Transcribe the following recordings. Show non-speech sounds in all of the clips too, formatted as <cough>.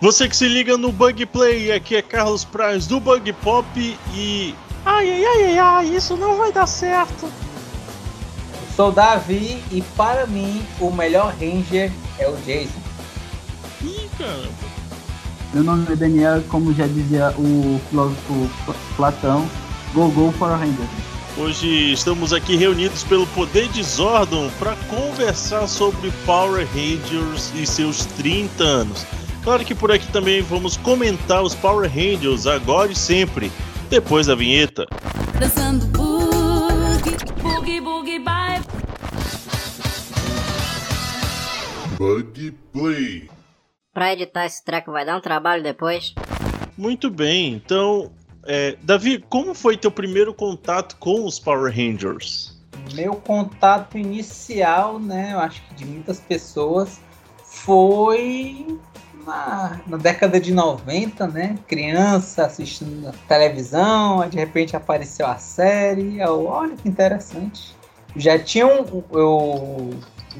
Você que se liga no Bug Play, aqui é Carlos Praz do Bug Pop e. Ai, ai, ai, ai, ai, isso não vai dar certo. Sou Davi e para mim o melhor Ranger é o Jason. Ih, caramba. Meu nome é Daniel, como já dizia o filósofo Platão, go go for a Ranger. Hoje estamos aqui reunidos pelo Poder de Zordon para conversar sobre Power Rangers e seus 30 anos. Claro que por aqui também vamos comentar os Power Rangers agora e sempre, depois da vinheta. Dançando boogie, boogie, boogie, bye. Bug Play. Pra editar esse treco vai dar um trabalho depois. Muito bem, então, é, Davi, como foi teu primeiro contato com os Power Rangers? Meu contato inicial, né, eu acho que de muitas pessoas, foi na, na década de 90, né? Criança assistindo televisão, de repente apareceu a série. Eu, olha que interessante. Já tinham. Eu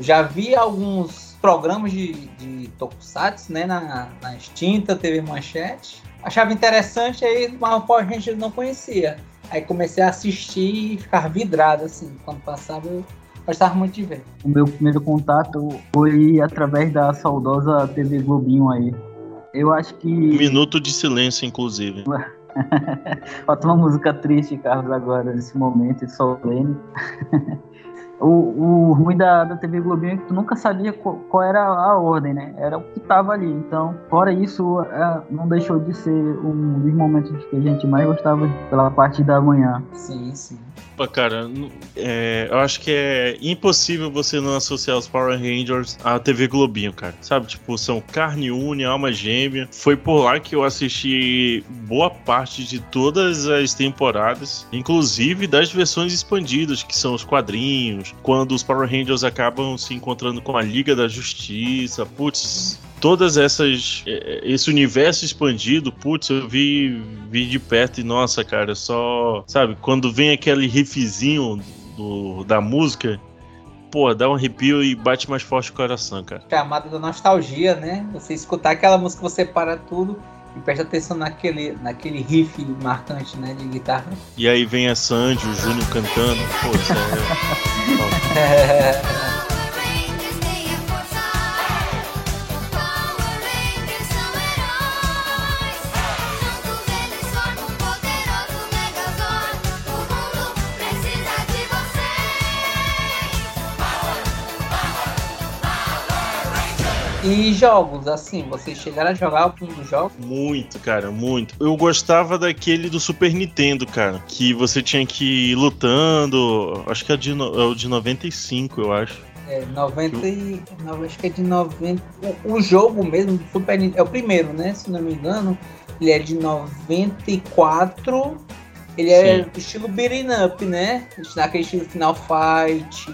já vi alguns programas de, de Tokusatsu, né? Na, na extinta TV Manchete. Achava interessante, aí mas Power Ranger eu não conhecia. Aí comecei a assistir e ficar vidrado, assim. Quando passava, eu gostava muito de ver. O meu primeiro contato foi através da saudosa TV Globinho aí. Eu acho que. Minuto de silêncio, inclusive. <laughs> Falta uma música triste, Carlos, agora, nesse momento, solene. <laughs> o, o ruim da, da TV Globinho é que tu nunca sabia qual, qual era a ordem, né? Era o que tava ali. Então, fora isso, é, não deixou de ser um dos momentos que a gente mais gostava pela parte da manhã. Sim, sim. Pô, cara, é, eu acho que é impossível você não associar os Power Rangers à TV Globinho, cara. Sabe, tipo, são carne única, alma gêmea. Foi por lá que eu assisti boa parte de todas as temporadas, inclusive das versões expandidas, que são os quadrinhos, quando os Power Rangers acabam se encontrando com a Liga da Justiça. Putz, todas essas eh, esse universo expandido, putz, eu vi vi de perto e nossa, cara, só, sabe, quando vem aquele riffzinho do, da música, pô, dá um arrepio e bate mais forte o coração, cara. chamada da nostalgia, né? Você escutar aquela música, você para tudo e presta atenção naquele, naquele riff marcante, né, de guitarra. E aí vem a Sandy, o Júnior cantando, pô, isso é <laughs> <laughs> e jogos, assim, vocês chegaram a jogar algum dos jogos? Muito, cara, muito. Eu gostava daquele do Super Nintendo, cara, que você tinha que ir lutando, acho que é, de, é o de 95, eu acho. É, 90 e. acho que é de 90. O, jogo mesmo Super Nintendo. É o primeiro, né? Se não me engano. Ele é de 94. Ele é Sim. estilo beating up, né? Naquele estilo Final Fight.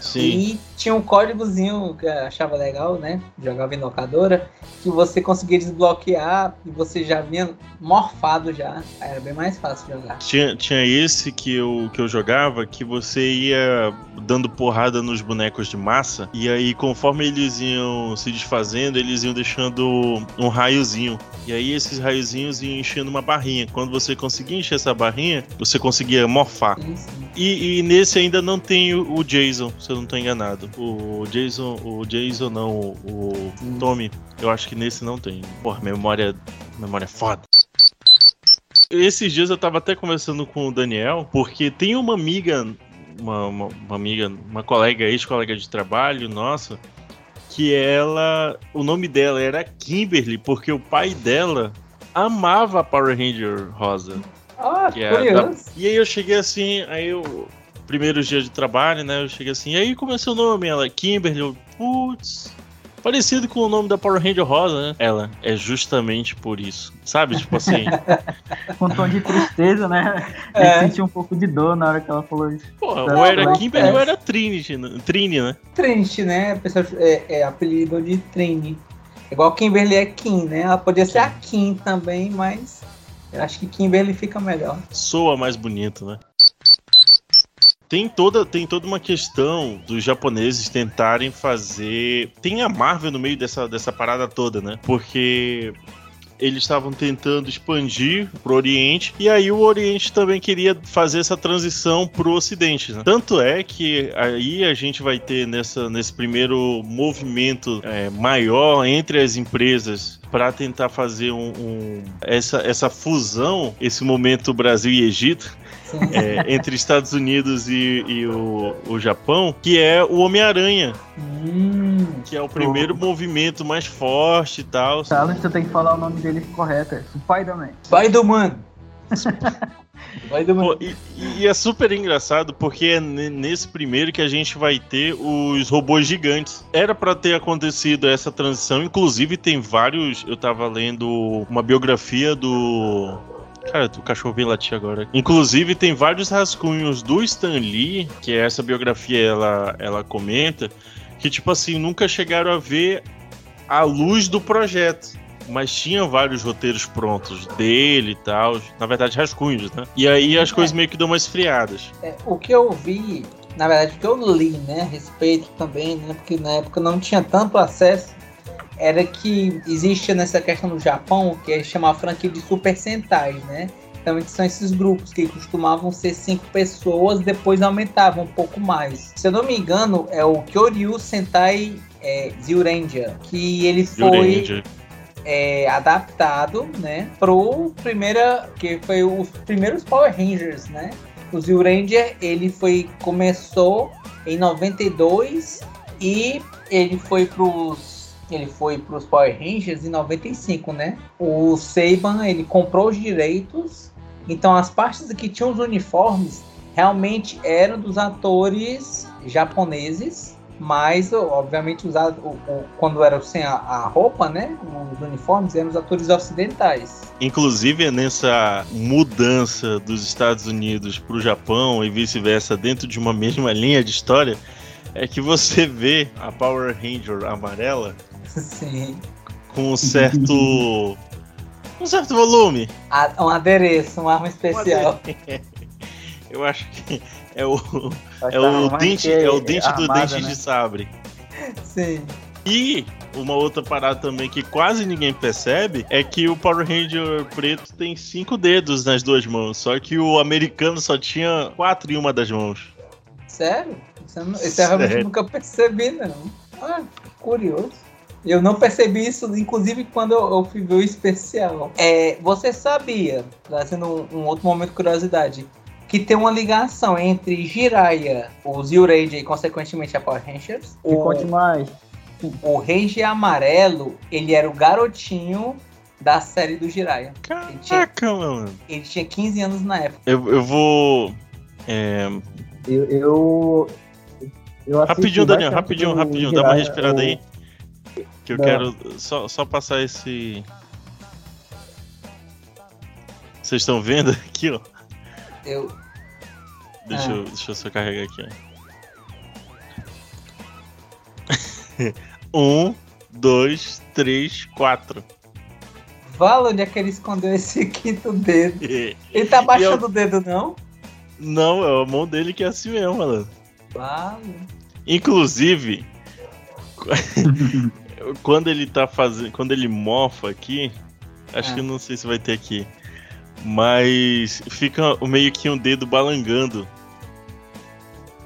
Sim. E tinha um códigozinho que eu achava legal, né? Jogava em locadora, que você conseguia desbloquear e você já vinha morfado já. Aí Era bem mais fácil jogar. Tinha, tinha esse que eu, que eu jogava que você ia dando porrada nos bonecos de massa e aí conforme eles iam se desfazendo, eles iam deixando um raiozinho. E aí esses raiozinhos iam enchendo uma barrinha. Quando você conseguia encher essa barrinha, você conseguia morfar. Sim, sim. E, e nesse ainda não tem o, Jason, se eu não tô enganado. O Jason, o Jason não, o, o Tommy, eu acho que nesse não tem. Porra, memória, memória é foda. Esses dias eu tava até conversando com o Daniel, porque tem uma amiga, uma, uma, uma amiga, uma colega, ex-colega de trabalho nossa, que ela, o nome dela era Kimberly, porque o pai dela amava a Power Ranger rosa. Ah, Que é curioso. E aí eu cheguei assim, aí eu. Primeiros dias de trabalho, né? Eu cheguei assim, e aí como é seu nome? Ela, Kimberly, eu, putz. Parecido com o nome da Power Ranger Rosa, né? Ela, é justamente por isso. Sabe? Tipo assim, <laughs> Com um tom de tristeza, né? É. Eu senti um pouco de dor na hora que ela falou isso. porra, Tá, ou era Kimberly é. ou era Trinity, né? Trini, né? Trinity, né? A pessoa é, é apelido de Trini. Igual Kimberly é Kim, né? Ela podia ser a Kim também, mas eu acho que Kimberly fica melhor. Soa mais bonito, né? Tem toda, tem toda uma questão dos japoneses tentarem fazer. Tem a Marvel no meio dessa, dessa parada toda, né? Porque eles estavam tentando expandir pro Oriente e aí o Oriente também queria fazer essa transição pro Ocidente. né? Tanto é que aí a gente vai ter nessa, nesse primeiro movimento é, maior entre as empresas para tentar fazer um, um- essa, essa fusão, esse momento Brasil e Egito. É, entre Estados Unidos e, e o, o Japão, que é o Homem-Aranha, Hum, que é o primeiro movimento mais forte e tal. Carlos, tu tem que falar o nome dele correto. É Spider-Man. Spider-Man. <laughs> Spider-Man. Pô, e, e é super engraçado porque é ne- nesse primeiro que a gente vai ter os robôs gigantes. Era pra ter acontecido essa transição, inclusive tem vários. Eu tava lendo uma biografia do. Cara, o cachorro veio latir agora. Inclusive, tem vários rascunhos do Stan Lee, que é essa biografia ela, ela comenta, que, tipo assim, nunca chegaram a ver a luz do projeto. Mas tinha vários roteiros prontos dele e tal. Na verdade, rascunhos, né? E aí as coisas meio que dão umas esfriadas. É, o que eu vi, na verdade, o que eu li, né, a respeito também, né, porque na época não tinha tanto acesso, era que existe nessa questão do Japão, que é chamar franquia de Super Sentai, né? Então são esses grupos que costumavam ser cinco pessoas, depois aumentavam um pouco mais. Se eu não me engano, é o Kyoryu Sentai é, Zyuranger, que ele foi é, adaptado, né, pro primeira, que foi os primeiros Power Rangers, né? O Zyuranger, ele foi começou em 92 e ele foi pros ele foi pros Power Rangers em 95, né? O Saban, ele comprou os direitos, então as partes que tinham os uniformes realmente eram dos atores japoneses, mas obviamente usado o- o- quando era sem a, a roupa, né? Os uniformes eram os atores ocidentais. Inclusive nessa mudança dos Estados Unidos pro Japão e vice-versa dentro de uma mesma <laughs> linha de história, é que você vê a Power Ranger amarela Sim. com um certo. um certo volume. A- um adereço, uma arma especial. <laughs> Eu acho que é o, Vai é tá o dente, é o dente do armada, dente né? de sabre. Sim. E uma outra parada também que quase ninguém percebe é que o Power Ranger preto tem cinco dedos nas duas mãos, só que o americano só tinha quatro em uma das mãos. Sério? Isso eu, não- isso eu realmente nunca percebi, não. Ah, curioso. Eu não percebi isso, inclusive, quando eu, eu fui ver o especial. É, você sabia, trazendo um, um outro momento de curiosidade, que tem uma ligação entre Jiraiya, o Zyuranger e, consequentemente, a Power Rangers? Me O, conte mais. o Ranger amarelo, ele era o garotinho da série do Jiraiya. Caraca, mano. Ele tinha 15 anos na época. Eu, eu vou. é, Eu, eu, rapidinho, Daniel, rapidinho, rapidinho, dá uma respirada o- aí. Que eu Não. quero só, só passar esse. Vocês estão vendo aqui, ó? Eu, Deixa, Ah. eu, deixa eu só carregar aqui, ó. <laughs> um, dois, três, quatro. Fala onde é que ele escondeu esse quinto dedo. Ele tá <laughs> E eu- baixando o dedo, não? Não, é a mão dele que é assim mesmo, mano. Fala. Inclusive, quando ele tá fazendo. Quando ele mofa aqui, acho Ah. que não sei se vai ter aqui. Mas fica meio que um dedo balangando.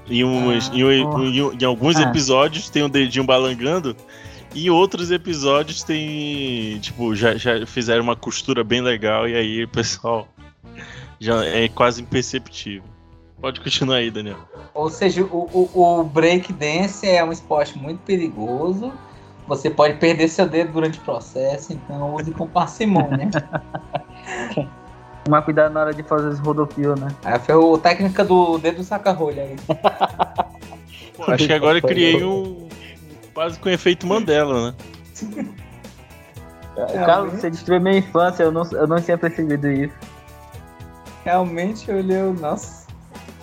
Em, uns, Ah, em, um- em um- em alguns Ah. episódios tem um dedinho balangando. E em outros episódios tem. Tipo, já, já fizeram uma costura bem legal. E aí <laughs> pessoal já é quase imperceptível. Pode continuar aí, Daniel. Ou seja, o, o, o break dance é um esporte muito perigoso. Você pode perder seu dedo durante o processo, então use com parcimônia. <laughs> Tomar cuidado na hora de fazer os rodopios, né? Aí foi a técnica do dedo saca-rolha aí. <laughs> Pô, acho que agora eu criei um. Quase com efeito Mandela, né? É, Carlos, você destruiu minha infância, eu não, eu não tinha percebido isso. Realmente eu olhei, o- nossa.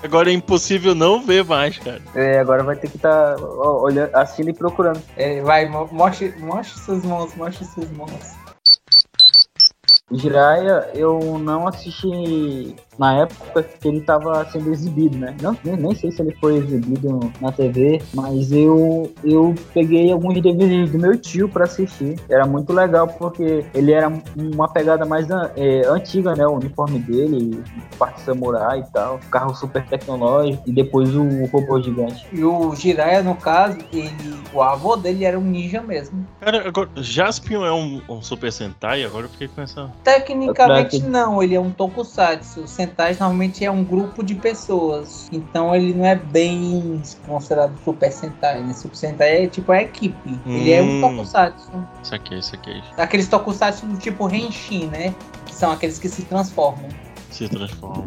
Agora é impossível não ver mais, cara. É, agora vai ter que estar olhando, assistindo e procurando. É, vai, mo- mostre, mostre suas mãos, mostre suas mãos. Jiraiya, eu não assisti na época que ele tava sendo exibido, né? Não, nem, nem sei se ele foi exibido na TV, mas eu, eu peguei alguns DVDs do meu tio pra assistir. Era muito legal porque ele era uma pegada mais é, antiga, né? O uniforme dele, parte samurai e tal, carro super tecnológico e depois o robô gigante. E o Jiraiya, no caso, ele, o avô dele era um ninja mesmo. Cara, agora, Jaspion é um, um Super Sentai? Agora eu fiquei com essa. Tecnicamente não, ele é um tokusatsu. O Sentai normalmente é um grupo de pessoas. Então ele não é bem considerado Super Sentai, né? Super Sentai é tipo a equipe. Ele é um Hum. tokusatsu. Isso aqui, isso aqui. Aqueles tokusatsu do tipo Henshin, né? Que são aqueles que se transformam. Se transforma.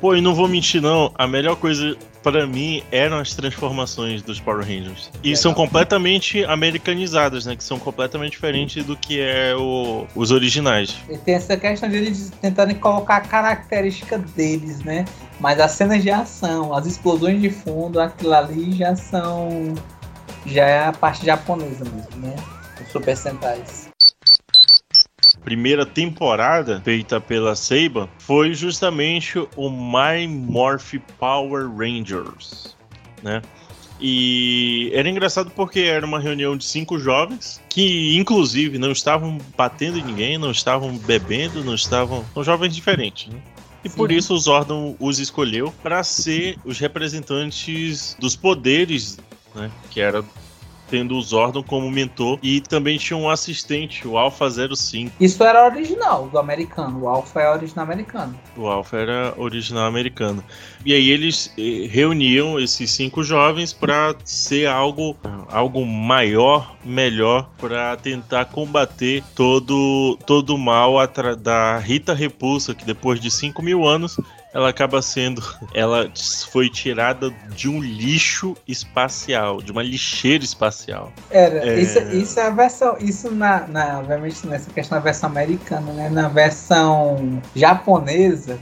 Pô, e não vou mentir, não. A melhor coisa pra mim eram as transformações dos Power Rangers. E Legal. são completamente americanizadas, né? Que são completamente diferentes do que é o- os originais. E tem essa questão de eles tentarem colocar a característica deles, né? Mas as cenas de ação, as explosões de fundo, aquilo ali já são. Já é a parte japonesa mesmo, né? Os Super Sentais. Primeira temporada feita pela Seiba foi justamente o My Morph Power Rangers, né? E era engraçado porque era uma reunião de cinco jovens que, inclusive, não estavam batendo em ninguém, não estavam bebendo, não estavam. São jovens diferentes, né? E por Sim. isso o Zordon os escolheu para ser os representantes dos poderes, né? Que era tendo o Zordon como mentor e também tinha um assistente, o Alpha 05. Isso era original do americano. O Alpha é original americano. O Alpha era original americano. E aí eles eh, reuniam esses cinco jovens para ser algo, algo maior, melhor, para tentar combater todo, todo o mal da Rita Repulsa, que depois de 5 mil anos ela acaba sendo. Ela foi tirada de um lixo espacial, de uma lixeira espacial. Era. É. Isso, isso é a versão. Isso na, na. Obviamente nessa questão da versão americana, né? Na versão japonesa,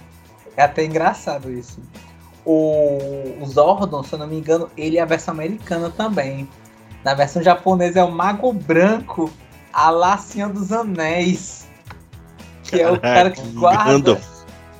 é até engraçado isso. O, o Zordon, se eu não me engano, ele é a versão americana também. Na versão japonesa é o Mago Branco, a Lacinha dos Anéis. Que é o cara que Caraca, guarda. Gandalf.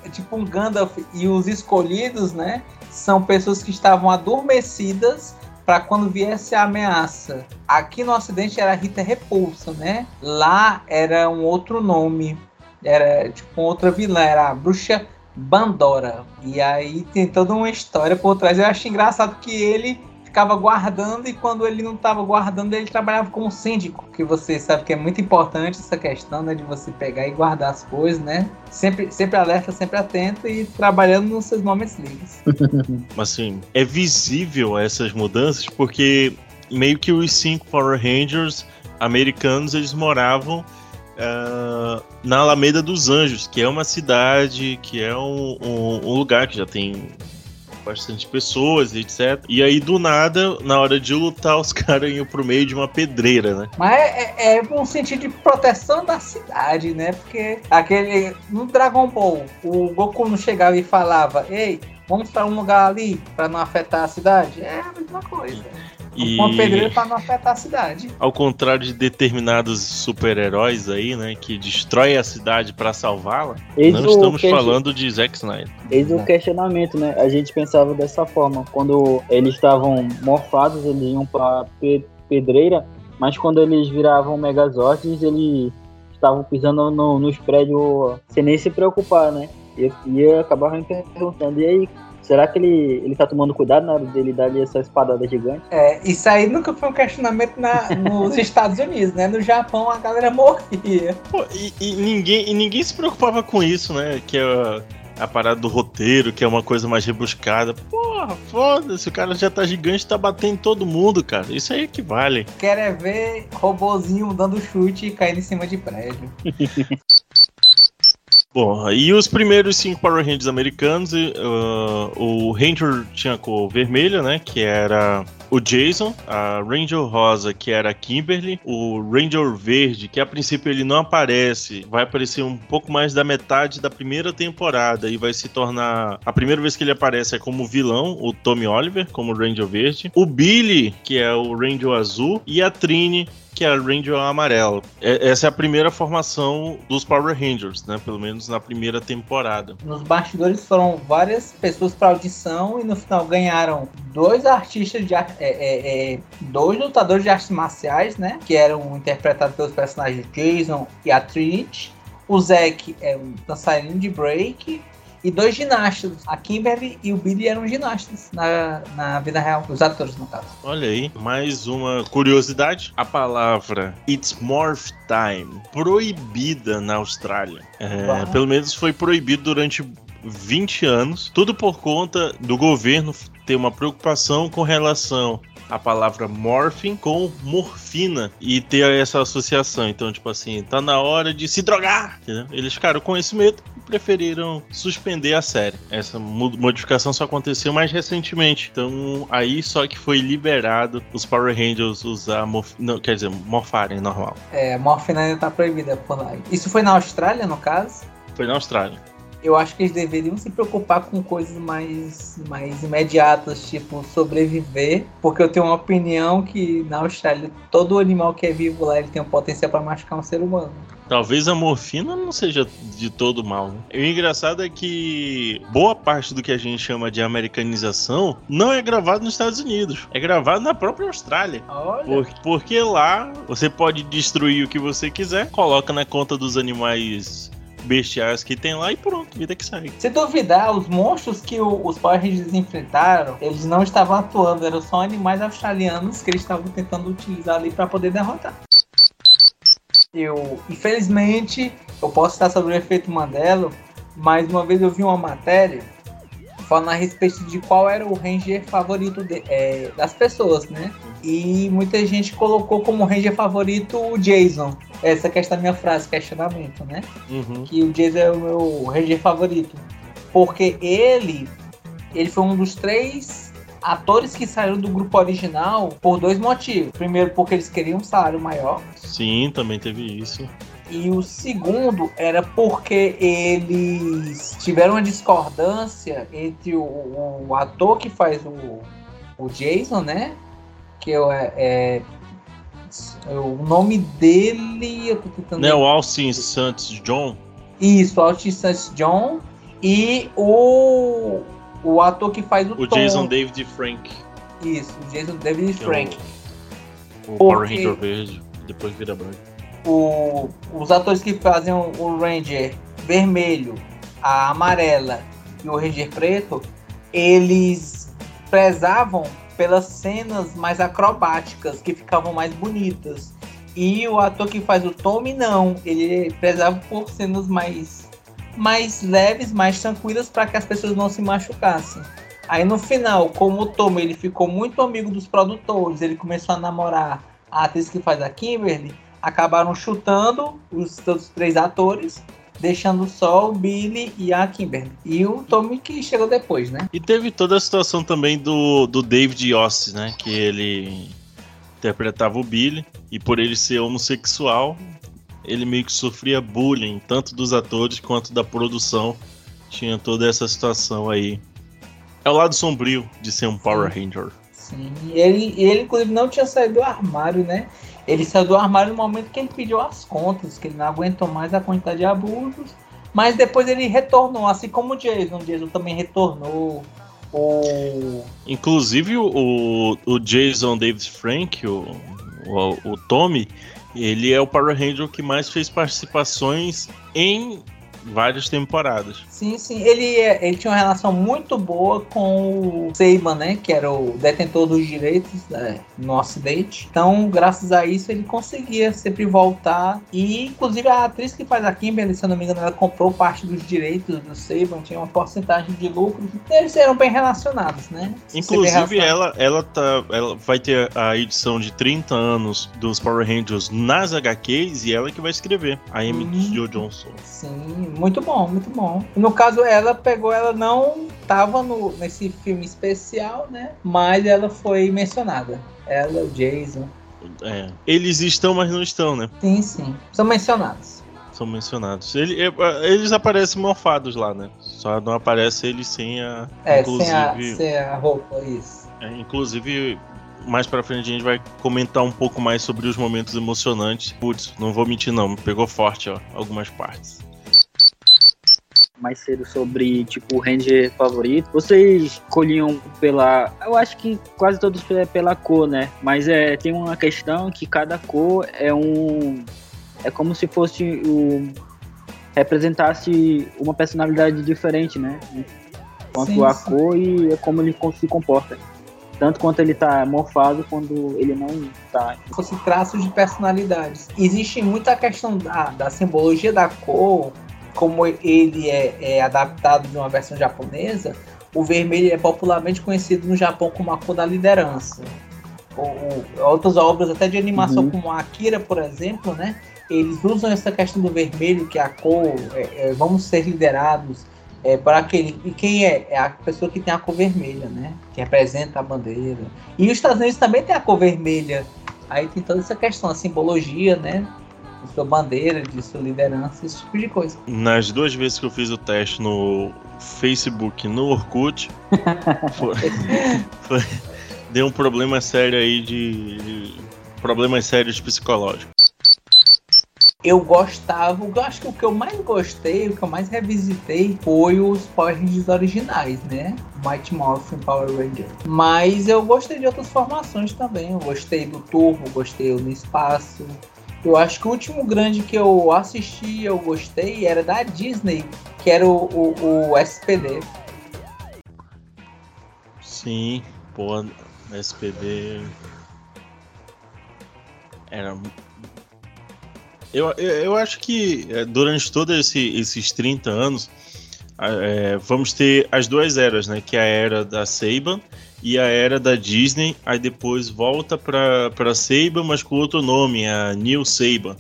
É tipo um Gandalf. E os escolhidos, né? São pessoas que estavam adormecidas para quando viesse a ameaça. Aqui no Ocidente era Rita Repulsa, né? Lá era um outro nome. Era tipo outra vilã, era a bruxa Bandora. E aí tem toda uma história por trás. Eu acho engraçado que ele ficava guardando e quando ele não estava guardando, ele trabalhava como síndico. Que você sabe que é muito importante essa questão, né? De você pegar e guardar as coisas, né? Sempre, sempre alerta, sempre atento e trabalhando nos seus momentos livres. <laughs> assim, é visível essas mudanças porque meio que os cinco Power Rangers americanos eles moravam ah, na Alameda dos Anjos, que é uma cidade, que é um, um- um lugar que já tem bastante pessoas, etc. E aí do nada, na hora de lutar, os <laughs> caras iam pro meio de uma pedreira, né? Mas é, é, é um sentido de proteção da cidade, né? Porque aquele. No Dragon Ball, o Goku não chegava e falava, ei, vamos para um lugar ali para não afetar a cidade. É a mesma coisa. E Uma pedreira para não afetar a cidade. ao contrário de determinados super-heróis aí, né, que destrói a cidade pra salvá-la, não estamos question- falando de Zack Snyder. Eis o questionamento, né? A gente pensava dessa forma. Quando eles estavam morfados, eles iam pra pe- pedreira, mas quando eles viravam Megazords, eles estavam pisando no- nos prédios sem nem se preocupar, né? E, e eu acabava me perguntando, e aí, será que ele, ele tá tomando cuidado na hora dele dar ali essa espadada gigante? É, isso aí nunca foi um questionamento na- nos <laughs> Estados Unidos, né? No Japão a galera morria. Pô, e, e ninguém, e ninguém se preocupava com isso, né? Que é a, a parada do roteiro, que é uma coisa mais rebuscada. Porra, foda-se, o cara já tá gigante, tá batendo em todo mundo, cara. Isso aí é que vale. Quer é ver robozinho dando chute e caindo em cima de prédio. <laughs> Bom, e os primeiros cinco Power Rangers americanos, ah, o Ranger tinha cor vermelha, né? Que era o Jason, a Ranger rosa, que era a Kimberly, o Ranger verde, que a princípio ele não aparece, vai aparecer um pouco mais da metade da primeira temporada e vai se tornar. A primeira vez que ele aparece é como vilão, o Tommy Oliver, como Ranger verde, o Billy, que é o Ranger azul, e a Trini, que é a Ranger amarela. É- essa é a primeira formação dos Power Rangers, né? Pelo menos na primeira temporada. Nos bastidores foram várias pessoas para audição e no final ganharam dois artistas de é, é, é, dois lutadores de artes marciais, né? Que eram interpretados pelos personagens Jason e a Trinity. O Zack é um dançarino de break. E dois ginastas. A Kimberly e o Billy eram ginastas na, na vida real. Os atores, no caso. Olha aí, mais uma curiosidade. A palavra It's Morph Time, proibida na Austrália. É, pelo menos foi proibido durante 20 anos. Tudo por conta do governo ter uma preocupação com relação à palavra morphine com morfina e ter essa associação. Então, tipo assim, tá na hora de se drogar. entendeu? Eles ficaram com esse medo preferiram suspender a série. Essa mo- modificação só aconteceu mais recentemente. Então, aí só que foi liberado os Power Rangers usar morf... não, quer dizer, morfarem normal. É, morfina ainda tá proibida por lá. Isso foi na Austrália, no caso? Foi na Austrália. Eu acho que eles deveriam se preocupar com coisas mais, mais imediatas, tipo sobreviver, porque eu tenho uma opinião que na Austrália todo animal que é vivo lá ele tem um potencial para machucar um ser humano. Talvez a morfina não seja de todo mal. Né? E o engraçado é que boa parte do que a gente chama de americanização não é gravado nos Estados Unidos, é gravado na própria Austrália. Olha, Por- porque lá você pode destruir o que você quiser, coloca na conta dos animais bestiais que tem lá e pronto, vida que segue. se duvidar, os monstros que o- os Power Rangers enfrentaram, eles não estavam atuando, eram só animais australianos que eles estavam tentando utilizar ali para poder derrotar. Eu, infelizmente, eu posso estar sobre o efeito Mandela, mas uma vez eu vi uma matéria falando a respeito de qual era o Ranger favorito de- é, das pessoas, né? E muita gente colocou como Ranger favorito o Jason. Essa que é a minha frase, questionamento, né? Uhum. que o Jason é o meu Ranger favorito. Porque ele, ele foi um dos três atores que saíram do grupo original por dois motivos. Primeiro, porque eles queriam um salário maior. Sim, também teve isso. E o segundo era porque eles tiveram uma discordância entre o, o ator que faz o, o Jason, né? Que é, é- o nome dele. Eu tô tentando Né, o Austin Santos John, Isso, Autista John e o, o ator que faz o, o Tom. Jason David Frank, Isso, o Jason David que Frank. é o, o Power Ranger verde, depois vira branco. O, os atores que fazem o, o Ranger vermelho, a amarela e o Ranger preto, eles prezavam pelas cenas mais acrobáticas, que ficavam mais bonitas. E o ator que faz o Tommy, não. Ele prezava por cenas mais, mais leves, mais tranquilas, para que as pessoas não se machucassem. Aí no final, como o Tommy ele ficou muito amigo dos produtores, ele começou a namorar a atriz que faz a Kimberly, acabaram chutando os outros três atores, deixando só o Billy e a Kimberly. E o Tommy que chegou depois, né? E teve toda a situação também do, do David Yost, né? Que ele interpretava o Billy e por ele ser homossexual, ele meio que sofria bullying, tanto dos atores quanto da produção. Tinha toda essa situação aí. É o lado sombrio de ser um Power Ranger. Sim, ele, ele inclusive não tinha saído do armário, né? Ele saiu do armário no momento que ele pediu as contas, que ele não aguentou mais a quantidade de abusos. Mas depois ele retornou, assim como o Jason. O Jason também retornou. O... Inclusive o, o Jason David Frank, o, o, o Tommy, ele é o Power Ranger que mais fez participações em várias temporadas. Sim, sim. Ele, ele tinha uma relação muito boa com o Seiban, né? Que era o detentor dos direitos né, no Ocidente. Então, graças a isso, ele conseguia sempre voltar. E, inclusive, a atriz que faz a Kimberly, se eu não me engano, ela comprou parte dos direitos do Seiban, tinha uma porcentagem de lucro. Eles eram bem relacionados, né? Inclusive, ela, ela, tá, ela vai ter a edição de 30 anos dos Power Rangers nas HQs e ela que vai escrever, a Amy Hum. Jo Johnson. Sim, muito bom, muito bom. No caso, ela pegou, ela não tava no, nesse filme especial, né? Mas ela foi mencionada. Ela, o Jason. É. Eles estão, mas não estão, né? Sim, sim. São mencionados. São mencionados. Ele- é, eles aparecem morfados lá, né? Só não aparece eles sem a. É, inclusive, sem, a, sem a roupa, isso. é, inclusive, mais pra frente a gente vai comentar um pouco mais sobre os momentos emocionantes. Putz, não vou mentir não, me pegou forte, ó, algumas partes. Mais cedo sobre, tipo, o Ranger favorito. Vocês escolhiam pela. Eu acho que quase todos é pela cor, né? Mas é, tem uma questão que cada cor é um. É como se fosse o. representasse uma personalidade diferente, né? Quanto Sim, a sim. cor e é como ele se comporta. Tanto quanto ele tá morfado, quando ele não tá. fosse traços de personalidades. Existe muita questão da, da simbologia da cor, como ele é, é adaptado de uma versão japonesa. O vermelho é popularmente conhecido no Japão como a cor da liderança. O- o- outras obras até de animação, Uhum. como Akira, por exemplo, né? Eles usam essa questão do vermelho, que é a cor, é, é, vamos ser liderados é, para aquele. E quem é? É a pessoa que tem a cor vermelha, né? Que representa a bandeira. E os Estados Unidos também tem a cor vermelha. Aí tem toda essa questão, a simbologia, né? De sua bandeira, de sua liderança, esse tipo de coisa. Nas duas vezes que eu fiz o teste no Facebook no Orkut, <laughs> foi, foi- deu um problema sério aí de, de problemas sérios psicológicos. Eu gostava, eu acho que o que eu mais gostei, o que eu mais revisitei foi os Power Rangers originais, né? Mighty Morphin Power Ranger. Mas eu gostei de outras formações também. Eu gostei do Turbo, gostei do Espaço. Eu acho que o último grande que eu assisti eu gostei era da Disney, que era o, o, o SPD. Sim, pô, SPD. Era. Eu, eu, eu acho que é, durante todos esse, esses 30 anos, é, vamos ter as duas eras, né? Que é a era da Seiban e a era da Disney. Aí depois volta pra, pra Seiban, mas com outro nome, a New Seiban.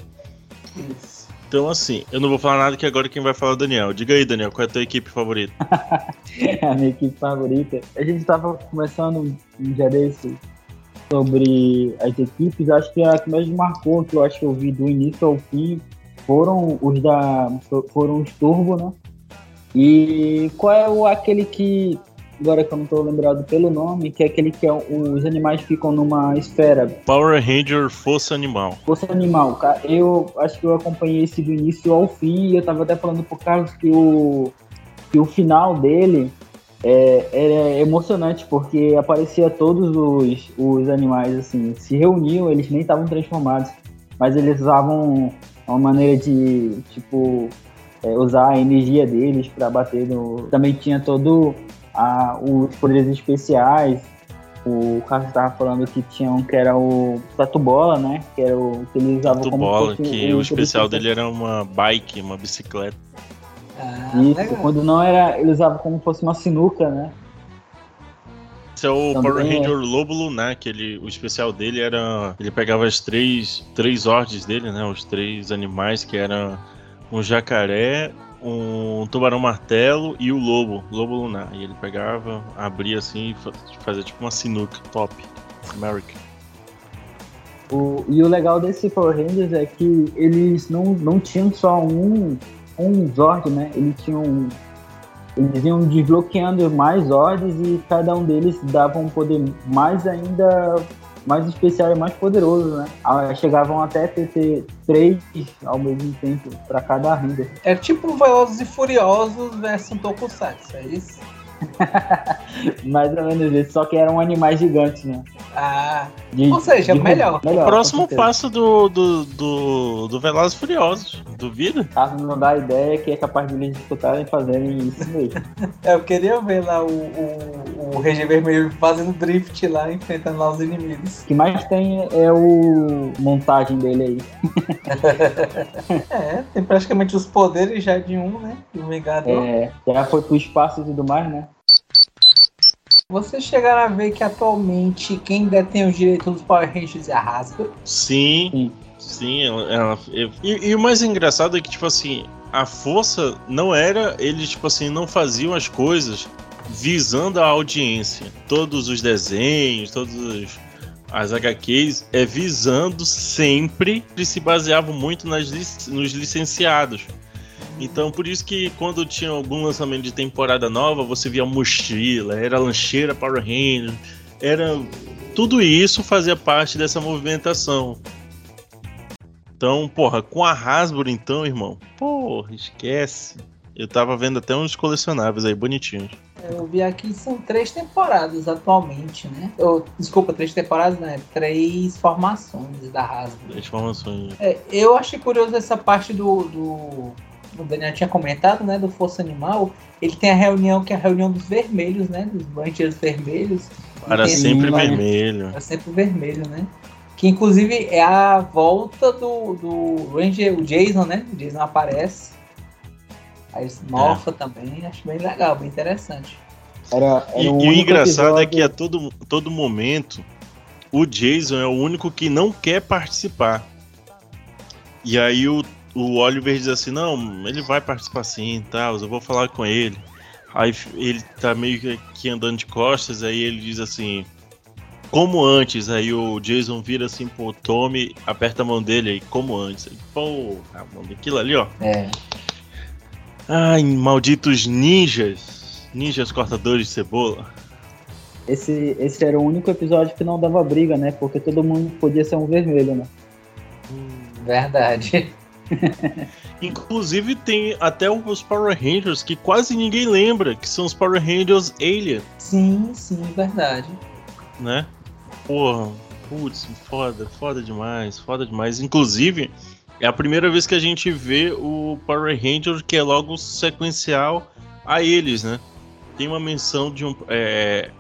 Isso. Então, assim, eu não vou falar nada que agora quem vai falar é o Daniel. Diga aí, Daniel, qual é a tua equipe favorita? <laughs> a minha equipe favorita. A gente tava conversando um dia desse sobre as equipes. Acho que a que mais marcou, que eu acho que eu vi do início ao fim, foram os da. foram os Turbo, né? E qual é o, aquele que. Agora que eu não tô lembrado pelo nome, que é aquele que é, os animais ficam numa esfera. Power Ranger Força Animal. Força Animal, cara. Eu acho que eu acompanhei esse do início ao fim e eu tava até falando pro Carlos que o, que o final dele é, era emocionante, porque aparecia todos os, os animais, assim, se reuniam, eles nem estavam transformados, mas eles usavam uma maneira de, tipo, é, usar a energia deles para bater no... Também tinha todo a, os poderes especiais, o Carlos estava falando que tinha um que era o Tatu Bola, né? Que era o que ele usava Tatu como Bola, fosse que o especial dele era uma bike, uma bicicleta. Ah, Isso, legal. quando não era, ele usava como fosse uma sinuca, né? Esse é o Também Power é. Ranger Lobo Lunar, que ele, o especial dele era. Ele pegava as três, três ordens dele, né? Os três animais, que eram um jacaré, um tubarão martelo e o lobo, lobo lunar. E ele pegava, abria assim e fa- fazia tipo uma sinuca. Top. American. O, e o legal desse Power Rangers é que eles não, não tinham só um, um Zord, né? Eles tinham. Eles iam desbloqueando mais Zords e cada um deles dava um poder mais ainda mais especial e mais poderoso, né? Ah, Chegavam até a ter, ter três ao mesmo tempo para cada Ranger. É tipo Velozes e Furiosos versus Tokusatsu, é isso? <laughs> Mais ou menos isso, só que eram animais gigantes, né? Ah, De- Ou seja, de- melhor. com Próximo certeza. passo do, do, do, do Velozes e Furiosos. Duvida? Carlos não dá ideia que é capaz de eles escutarem e fazerem isso mesmo. eu queria ver lá o, o, o Ranger Vermelho fazendo drift lá, enfrentando lá os inimigos. O que mais tem é o montagem dele aí. <laughs> É, tem praticamente os poderes já de um, né? Do Vingador. É, já foi pro espaço e tudo mais, né? Vocês chegaram a ver que atualmente quem detém os direitos dos Power Rangers é a Hasbro. Sim. Sim. Sim, ela, ela- eu- e, e o mais engraçado é que, tipo assim, a força não era. Eles, tipo assim, não faziam as coisas visando a audiência. Todos os desenhos, todos os- as HQs, é visando sempre. Eles se baseavam muito nas, nos licenciados. Então, por isso que quando tinha algum lançamento de temporada nova, você via mochila, era lancheira Power Ranger, Era tudo isso fazia parte dessa movimentação. Então, porra, com a Hasbro então, irmão, porra, esquece. Eu tava vendo até uns colecionáveis aí bonitinhos. Eu vi aqui são três temporadas atualmente, né? Ou, desculpa, três temporadas, né? Três formações da Hasbro. Informações. É, eu achei curioso essa parte do, do. O Daniel tinha comentado, né? Do Força Animal. Ele tem a reunião que é a reunião dos vermelhos, né? Dos Rangers vermelhos. Para sempre vermelho. É sempre vermelho, né? Que inclusive é a volta do, do Ranger, o Jason, né? O Jason aparece. Aí ele se morfa também. Acho bem legal, bem interessante. Era, era E, e o engraçado é episódio- que a todo, todo momento o Jason é o único que não quer participar. E aí o, o Oliver diz assim, não, ele vai participar sim, tal, eu vou falar com ele. Aí ele tá meio que andando de costas, aí ele diz assim, como antes, aí o Jason vira assim pro Tommy, aperta a mão dele aí, como antes. Aí, Porra, mano, aquilo ali, ó. É. Ai, malditos ninjas. Ninjas cortadores de cebola. Esse, esse era o único episódio que não dava briga, né? Porque todo mundo podia ser um vermelho, né? Verdade. <laughs> Inclusive tem até os Power Rangers que quase ninguém lembra, que são os Power Rangers Alien, Sim, sim, verdade. né? Porra, putz, foda, foda demais, foda demais. Inclusive, é a primeira vez que a gente vê o Power Ranger que é logo sequencial a eles, né? Tem uma menção de um. é,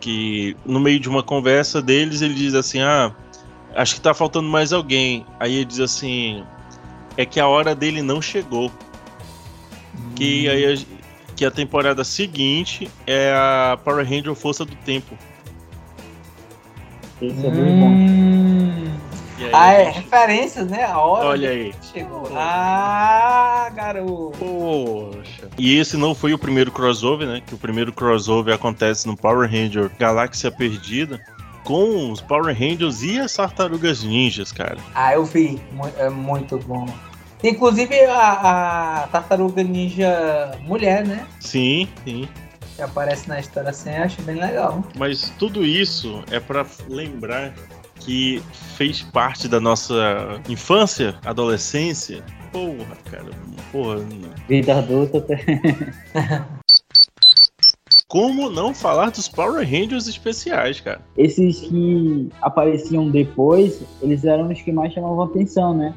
que no meio de uma conversa deles ele diz assim: Ah, acho que tá faltando mais alguém. Aí ele diz assim: É que a hora dele não chegou. Que aí a, que a temporada seguinte é a Power Ranger Força do Tempo. Esse é bem bom. Hum. E aí Ah, é, gente- referências, né? A hora Olha aí. chegou. Ah, garoto. Poxa. E esse não foi o primeiro crossover, né? Que o primeiro crossover acontece no Power Ranger Galáxia Perdida. Com os Power Rangers e as Tartarugas Ninjas, cara. Ah, eu vi. É muito bom. Inclusive a, a tartaruga ninja mulher, né? Sim, sim. Que aparece na história assim, eu acho bem legal. Mas tudo isso é pra lembrar que fez parte da nossa infância, adolescência. Porra, cara. Porra. Vida adulta até. <laughs> Como não falar dos Power Rangers especiais, cara? Esses que apareciam depois, eles eram os que mais chamavam atenção, né?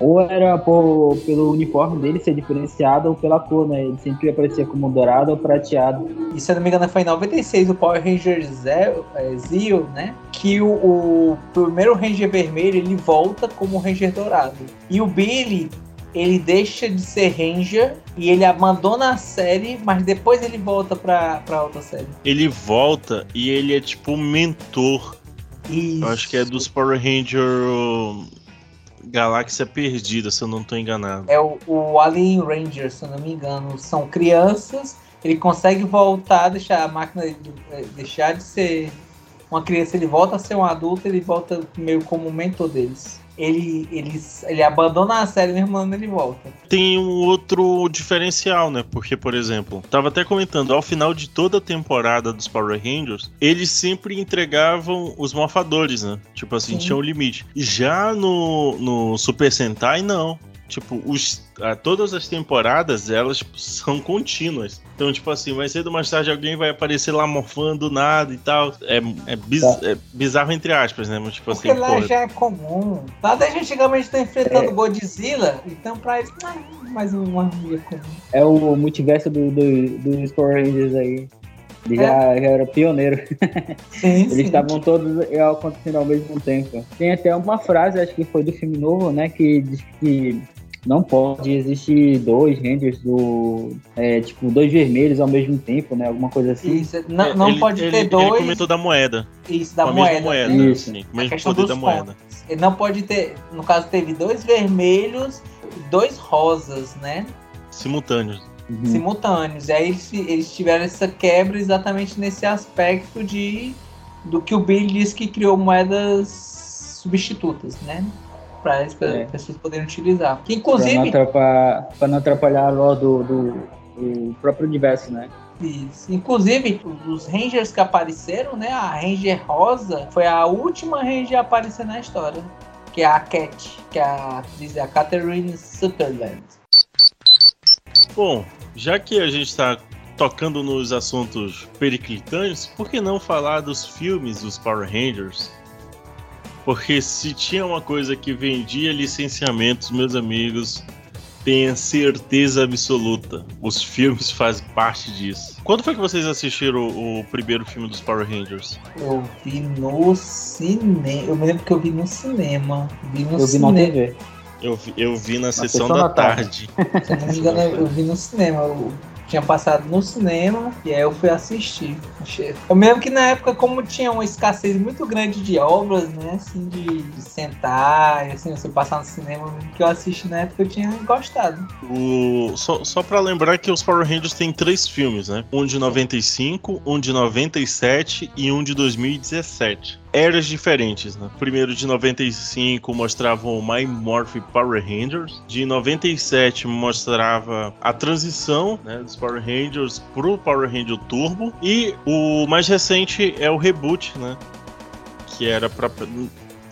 Ou era por, pelo uniforme dele ser diferenciado ou pela cor, né? Ele sempre aparecia como dourado ou prateado. E se eu não me engano foi em 96 o Power Ranger Zeo, é, Zeo, né? Que o, o primeiro Ranger vermelho ele volta como Ranger dourado. E o Billy, ele deixa de ser Ranger e ele abandona a série, mas depois ele volta pra, pra outra série. Ele volta e ele é tipo um mentor. Isso. Eu acho que é dos Power Ranger Galáxia Perdida, se eu não tô enganado. É o, o Alien Ranger, se eu não me engano. São crianças. Ele consegue voltar, deixar a máquina de- deixar de ser uma criança, ele volta a ser um adulto, ele volta meio como mentor deles. Ele, ele, ele abandona a série mesmo quando ele volta. Tem um outro diferencial, né? Porque, por exemplo, tava até comentando, ao final de toda a temporada dos Power Rangers, eles sempre entregavam os morfadores, né? Tipo assim, Sim. tinha um limite. Já no, no Super Sentai, não. Tipo, os, ah, todas as temporadas, elas são contínuas. Então, tipo assim, mais cedo ou mais tarde alguém vai aparecer lá morfando do nada e tal. É, é, biz- Tá. é bizarro entre aspas, né? Mas, tipo Porque assim, lá porra, já é comum. Lá desde antigamente tá enfrentando Godzilla, então pra eles, ah, mais uma mídia comum. É o multiverso do, do- dos Power Rangers aí. Ele já, já era pioneiro. <laughs> Sim, Eles estavam todos acontecendo ao mesmo tempo. Tem até uma frase, acho que foi do filme novo, né? Que diz que não pode existir dois Rangers do. É, tipo, dois vermelhos ao mesmo tempo, né? Alguma coisa assim. Isso, não, é, não ele- pode ele- ter Ele dois. comentou da moeda. Isso, da moeda. moeda. Isso. Sim, A questão poder dos da moeda. pontos. Ele não pode ter. No caso, teve dois vermelhos e dois rosas, né? Simultâneos. Uhum. Simultâneos. E aí eles, eles tiveram essa quebra exatamente nesse aspecto de do que o Billy disse que criou moedas substitutas, né? Para as É. pessoas poderem utilizar. Que Pra não inclusive. atrapalhar, não atrapalhar a lore do, do, do próprio universo, né? Isso. Inclusive, os Rangers que apareceram, né? A Ranger Rosa foi a última Ranger a aparecer na história. Que é a Cat, que é a atriz é a Catherine Sutherland. Bom, já que a gente está tocando nos assuntos periclitantes, por que não falar dos filmes dos Power Rangers? Porque se tinha uma coisa que vendia licenciamentos, meus amigos, tenha certeza absoluta, os filmes <laughs> fazem parte disso. Quando foi que vocês assistiram o, o primeiro filme dos Power Rangers? Eu vi no cinema. Eu me lembro que eu vi no cinema. Vi no Eu vi na cinema. TV. Eu vi, eu vi na sessão sessão da da tarde. tarde. Se eu não me engano, eu vi no cinema. Eu tinha passado no cinema e aí eu fui assistir. Eu me lembro que na época, como tinha uma escassez muito grande de obras, né? Assim, de, de sentar, e assim, você passar no cinema, que eu assisti na época eu tinha gostado. O, só, só pra lembrar que os Power Rangers tem três filmes, né? Um de 95, um de 97 e um de 2017. Eras diferentes, né? Primeiro de 95 mostrava o My Morph Power Rangers. De 97 mostrava a transição né, dos Power Rangers pro Power Ranger Turbo. E o mais recente é o reboot, né? Que era pra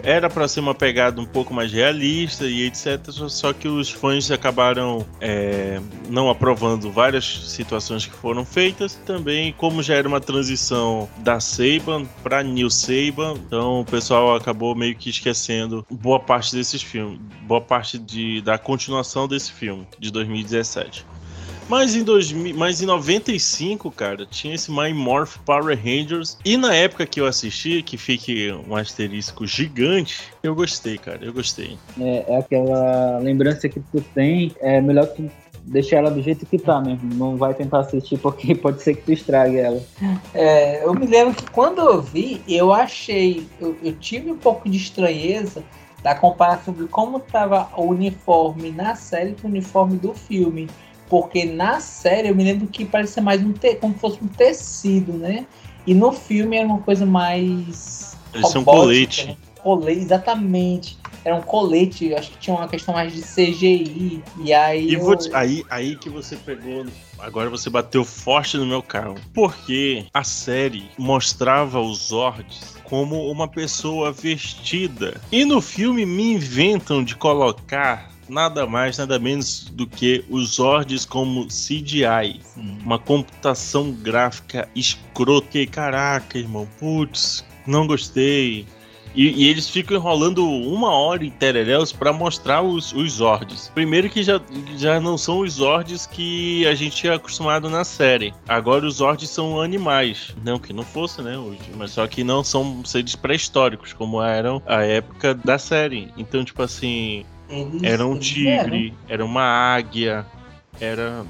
era para ser uma pegada um pouco mais realista e etc. Só que os fãs acabaram é, não aprovando várias situações que foram feitas. Também, como já era uma transição da Saban para New Saban, então o pessoal acabou meio que esquecendo boa parte desses filmes, boa parte de, da continuação desse filme de 2017. Mas em, 2000, mas em 95, cara, tinha esse My Morph Power Rangers. E na época que eu assisti, que fique um asterisco gigante, eu gostei, cara. Eu gostei. É, é aquela lembrança que tu tem, é melhor que tu deixar ela do jeito que tá mesmo. Não vai tentar assistir porque <laughs> pode ser que tu estrague ela. É, eu me lembro que quando eu vi, eu achei. Eu, eu tive um pouco de estranheza da comparação de como estava o uniforme na série com o uniforme do filme. Porque na série eu me lembro que parecia mais um te, como se fosse um tecido, né? E no filme era uma coisa mais. São robótica, colete. né? Colete, exatamente. Era um colete, acho que tinha uma questão mais de CGI. E aí. E eu- te- aí, aí que você pegou. Agora você bateu forte no meu carro. Porque a série mostrava os Zords como uma pessoa vestida. E no filme me inventam de colocar nada mais, nada menos do que os Zords como CGI. Uma computação gráfica escrota. Que, Caraca, irmão, putz, não gostei. E, e eles ficam enrolando uma hora em Tereréus pra mostrar os, os Zords. Primeiro que já, já não são os Zords que a gente é acostumado na série. Agora os Zords são animais. Não que não fosse, né? Hoje, mas só que não são seres pré-históricos, como eram a época da série. Então, tipo assim, eles- era um eles tigre, era uma águia, era.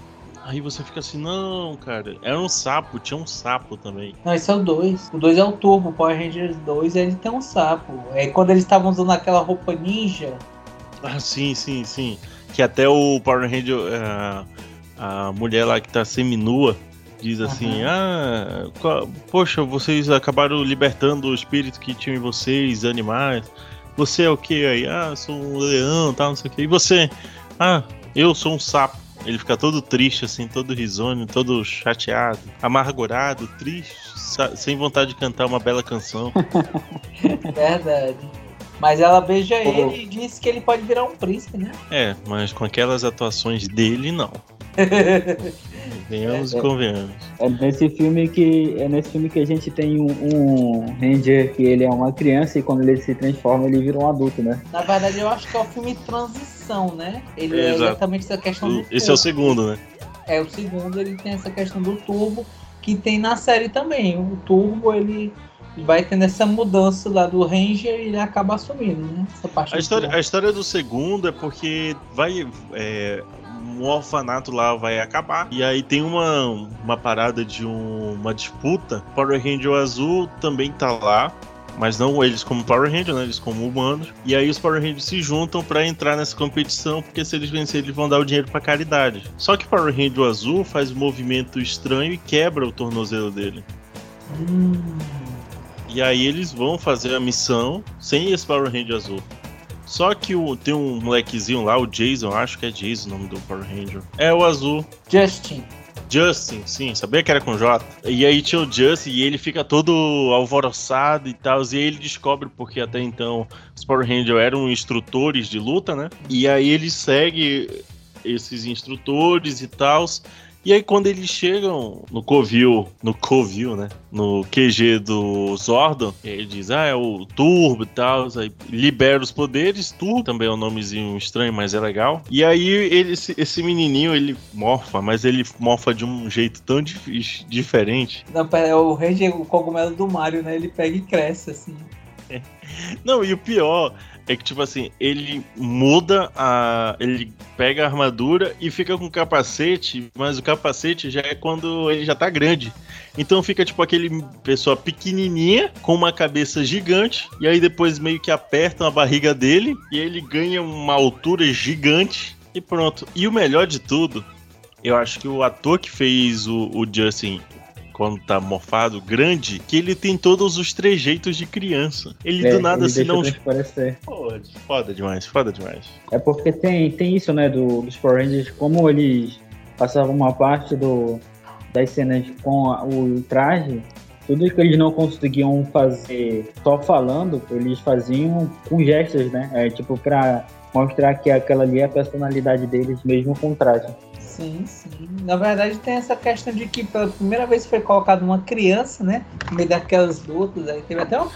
Aí você fica assim, não, cara. Era um sapo, tinha um sapo também. Não, esse é o 2. O 2 é o Turbo, o Power Rangers 2 ele tem um sapo. É quando eles estavam usando aquela roupa ninja. Ah, sim, sim, sim. Que até o Power Ranger, a, a mulher lá que tá seminua, diz assim: Ah, qual- poxa, vocês acabaram libertando o espírito que tinha em vocês, animais. Você é o que aí? Ah, sou um leão, tal, não sei o que. E você? Ah, eu sou um sapo. Ele fica todo triste, assim, todo risonho, todo chateado, amargurado, triste, sem vontade de cantar uma bela canção. <laughs> Verdade. Mas ela beija ele e diz que ele pode virar um príncipe, né? É, mas com aquelas atuações dele, não. Venhamos e É. convenhamos. É nesse filme que é nesse filme que a gente tem um, um Ranger que ele é uma criança e quando ele se transforma ele vira um adulto, né? Na verdade, eu acho que é o filme transição, né? Ele é Exato. exatamente essa questão do Esse é o turbo. segundo, né? É o segundo, ele tem essa questão do turbo, que tem na série também. O turbo, ele vai tendo essa mudança lá do Ranger e ele acaba assumindo, né? Essa parte A história, turbo. a história do segundo é porque vai. É, um orfanato lá vai acabar. E aí tem uma, uma parada de um- uma disputa. Power Ranger Azul também tá lá. Mas não eles como Power Ranger, né? Eles como humanos. E aí os Power Rangers se juntam pra entrar nessa competição, porque se eles vencerem, eles vão dar o dinheiro pra caridade. Só que Power Ranger Azul faz um movimento estranho e quebra o tornozelo dele. Hum, E aí eles vão fazer a missão sem esse Power Ranger azul. Só que o, tem um molequezinho lá, o Jason, acho que é Jason o nome do Power Ranger. É o azul. Justin. Justin, sim, sabia que era com J. E aí tinha o Justin e ele fica todo alvoroçado e tal. E aí ele descobre, porque até então os Power Rangers eram instrutores de luta, né? E aí ele segue esses instrutores e tal. E aí quando eles chegam no Covil, no Covil, né? No QG do Zordon, ele diz, ah, é o Turbo e tal, aí libera os poderes, Turbo também é um nomezinho estranho, mas é legal. E aí ele, esse, menininho, ele morfa, mas ele morfa de um jeito tão dif- diferente. Não, pera, é o Ranger, o cogumelo do Mario, né? Ele pega e cresce, assim. <laughs> Não, e o pior é que, tipo assim, ele muda a. Ele pega a armadura e fica com o capacete, mas o capacete já é quando ele já tá grande. Então fica tipo aquele pessoa pequenininha com uma cabeça gigante, e aí depois meio que apertam a barriga dele e ele ganha uma altura gigante e pronto. E o melhor de tudo, eu acho que o ator que fez o, o Justin quando tá morfado, grande, que ele tem todos os trejeitos de criança. Ele É, do nada ele assim deixa não. Pô, foda demais, foda demais. É porque tem, tem isso, né, do, dos Power Rangers, como eles passavam uma parte do, das cenas com a- o traje, tudo que eles não conseguiam fazer só falando, eles faziam com gestos, né? É, tipo, pra mostrar que aquela ali é a personalidade deles, mesmo com o traje. Sim, sim. Na verdade, tem essa questão de que pela primeira vez foi colocada uma criança, né? No meio daquelas lutas. Aí teve até uma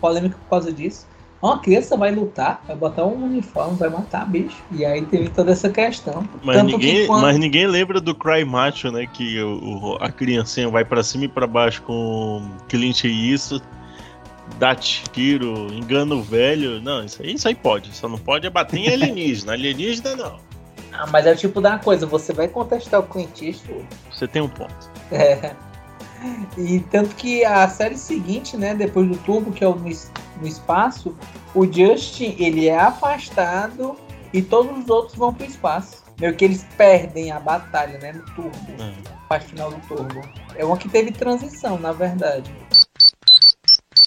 polêmica por causa disso. Uma criança vai lutar, vai botar um uniforme, vai matar bicho. E aí teve toda essa questão. Mas Tanto que ninguém, quando- mas ninguém lembra do Cry Macho, né? Que o, a criancinha vai pra cima e pra baixo com Clint e isso, dá tiro, engana o velho. Não, isso aí, isso aí pode. Só não pode é bater em <laughs> alienígena. alienígena não. Ah, mas é o tipo da coisa, você vai contestar o Clint Eastwood. Você tem um ponto. É. E tanto que a série seguinte, né, depois do Turbo, que é o no, no espaço, o Justin, ele é afastado e todos os outros vão pro espaço. Meio que eles perdem a batalha, né, no Turbo, É. parte final do Turbo. É uma que teve transição, na verdade.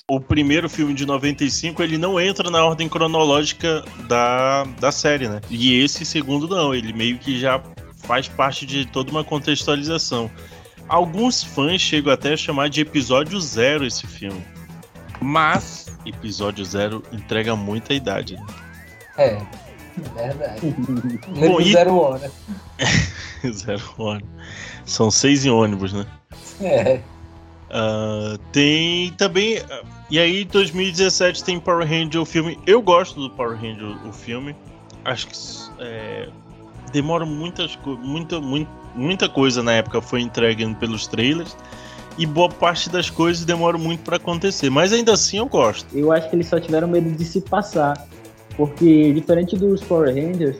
O primeiro filme de 95, ele não entra na ordem cronológica da, da série, né? E esse segundo não, ele meio que já faz parte de toda uma contextualização. Alguns fãs chegam até a chamar de episódio zero esse filme. Mas episódio zero entrega muita idade. né? É, verdade. <laughs> Bom, e- zero hora. <laughs> zero hora. São seis em ônibus, né? É. Ah, tem também. ah, E aí, em 2017 tem Power Ranger o filme. Eu gosto do Power Ranger o filme. Acho que é, demora muitas, muita, muita, muita coisa na época foi entregue pelos trailers. E boa parte das coisas demora muito pra acontecer. Mas ainda assim eu gosto. Eu acho que eles só tiveram medo de se passar. Porque, diferente dos Power Rangers,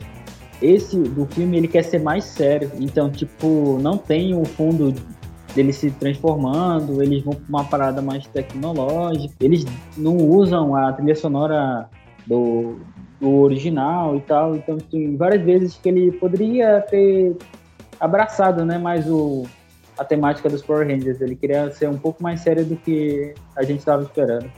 esse do filme ele quer ser mais sério. Então, tipo, não tem o fundo deles se transformando, eles vão pra uma parada mais tecnológica. Eles não usam a trilha sonora do, do original e tal. Então, tem várias vezes que ele poderia ter abraçado, né, mais o a temática dos Power Rangers. Ele queria ser um pouco mais sério do que a gente estava esperando.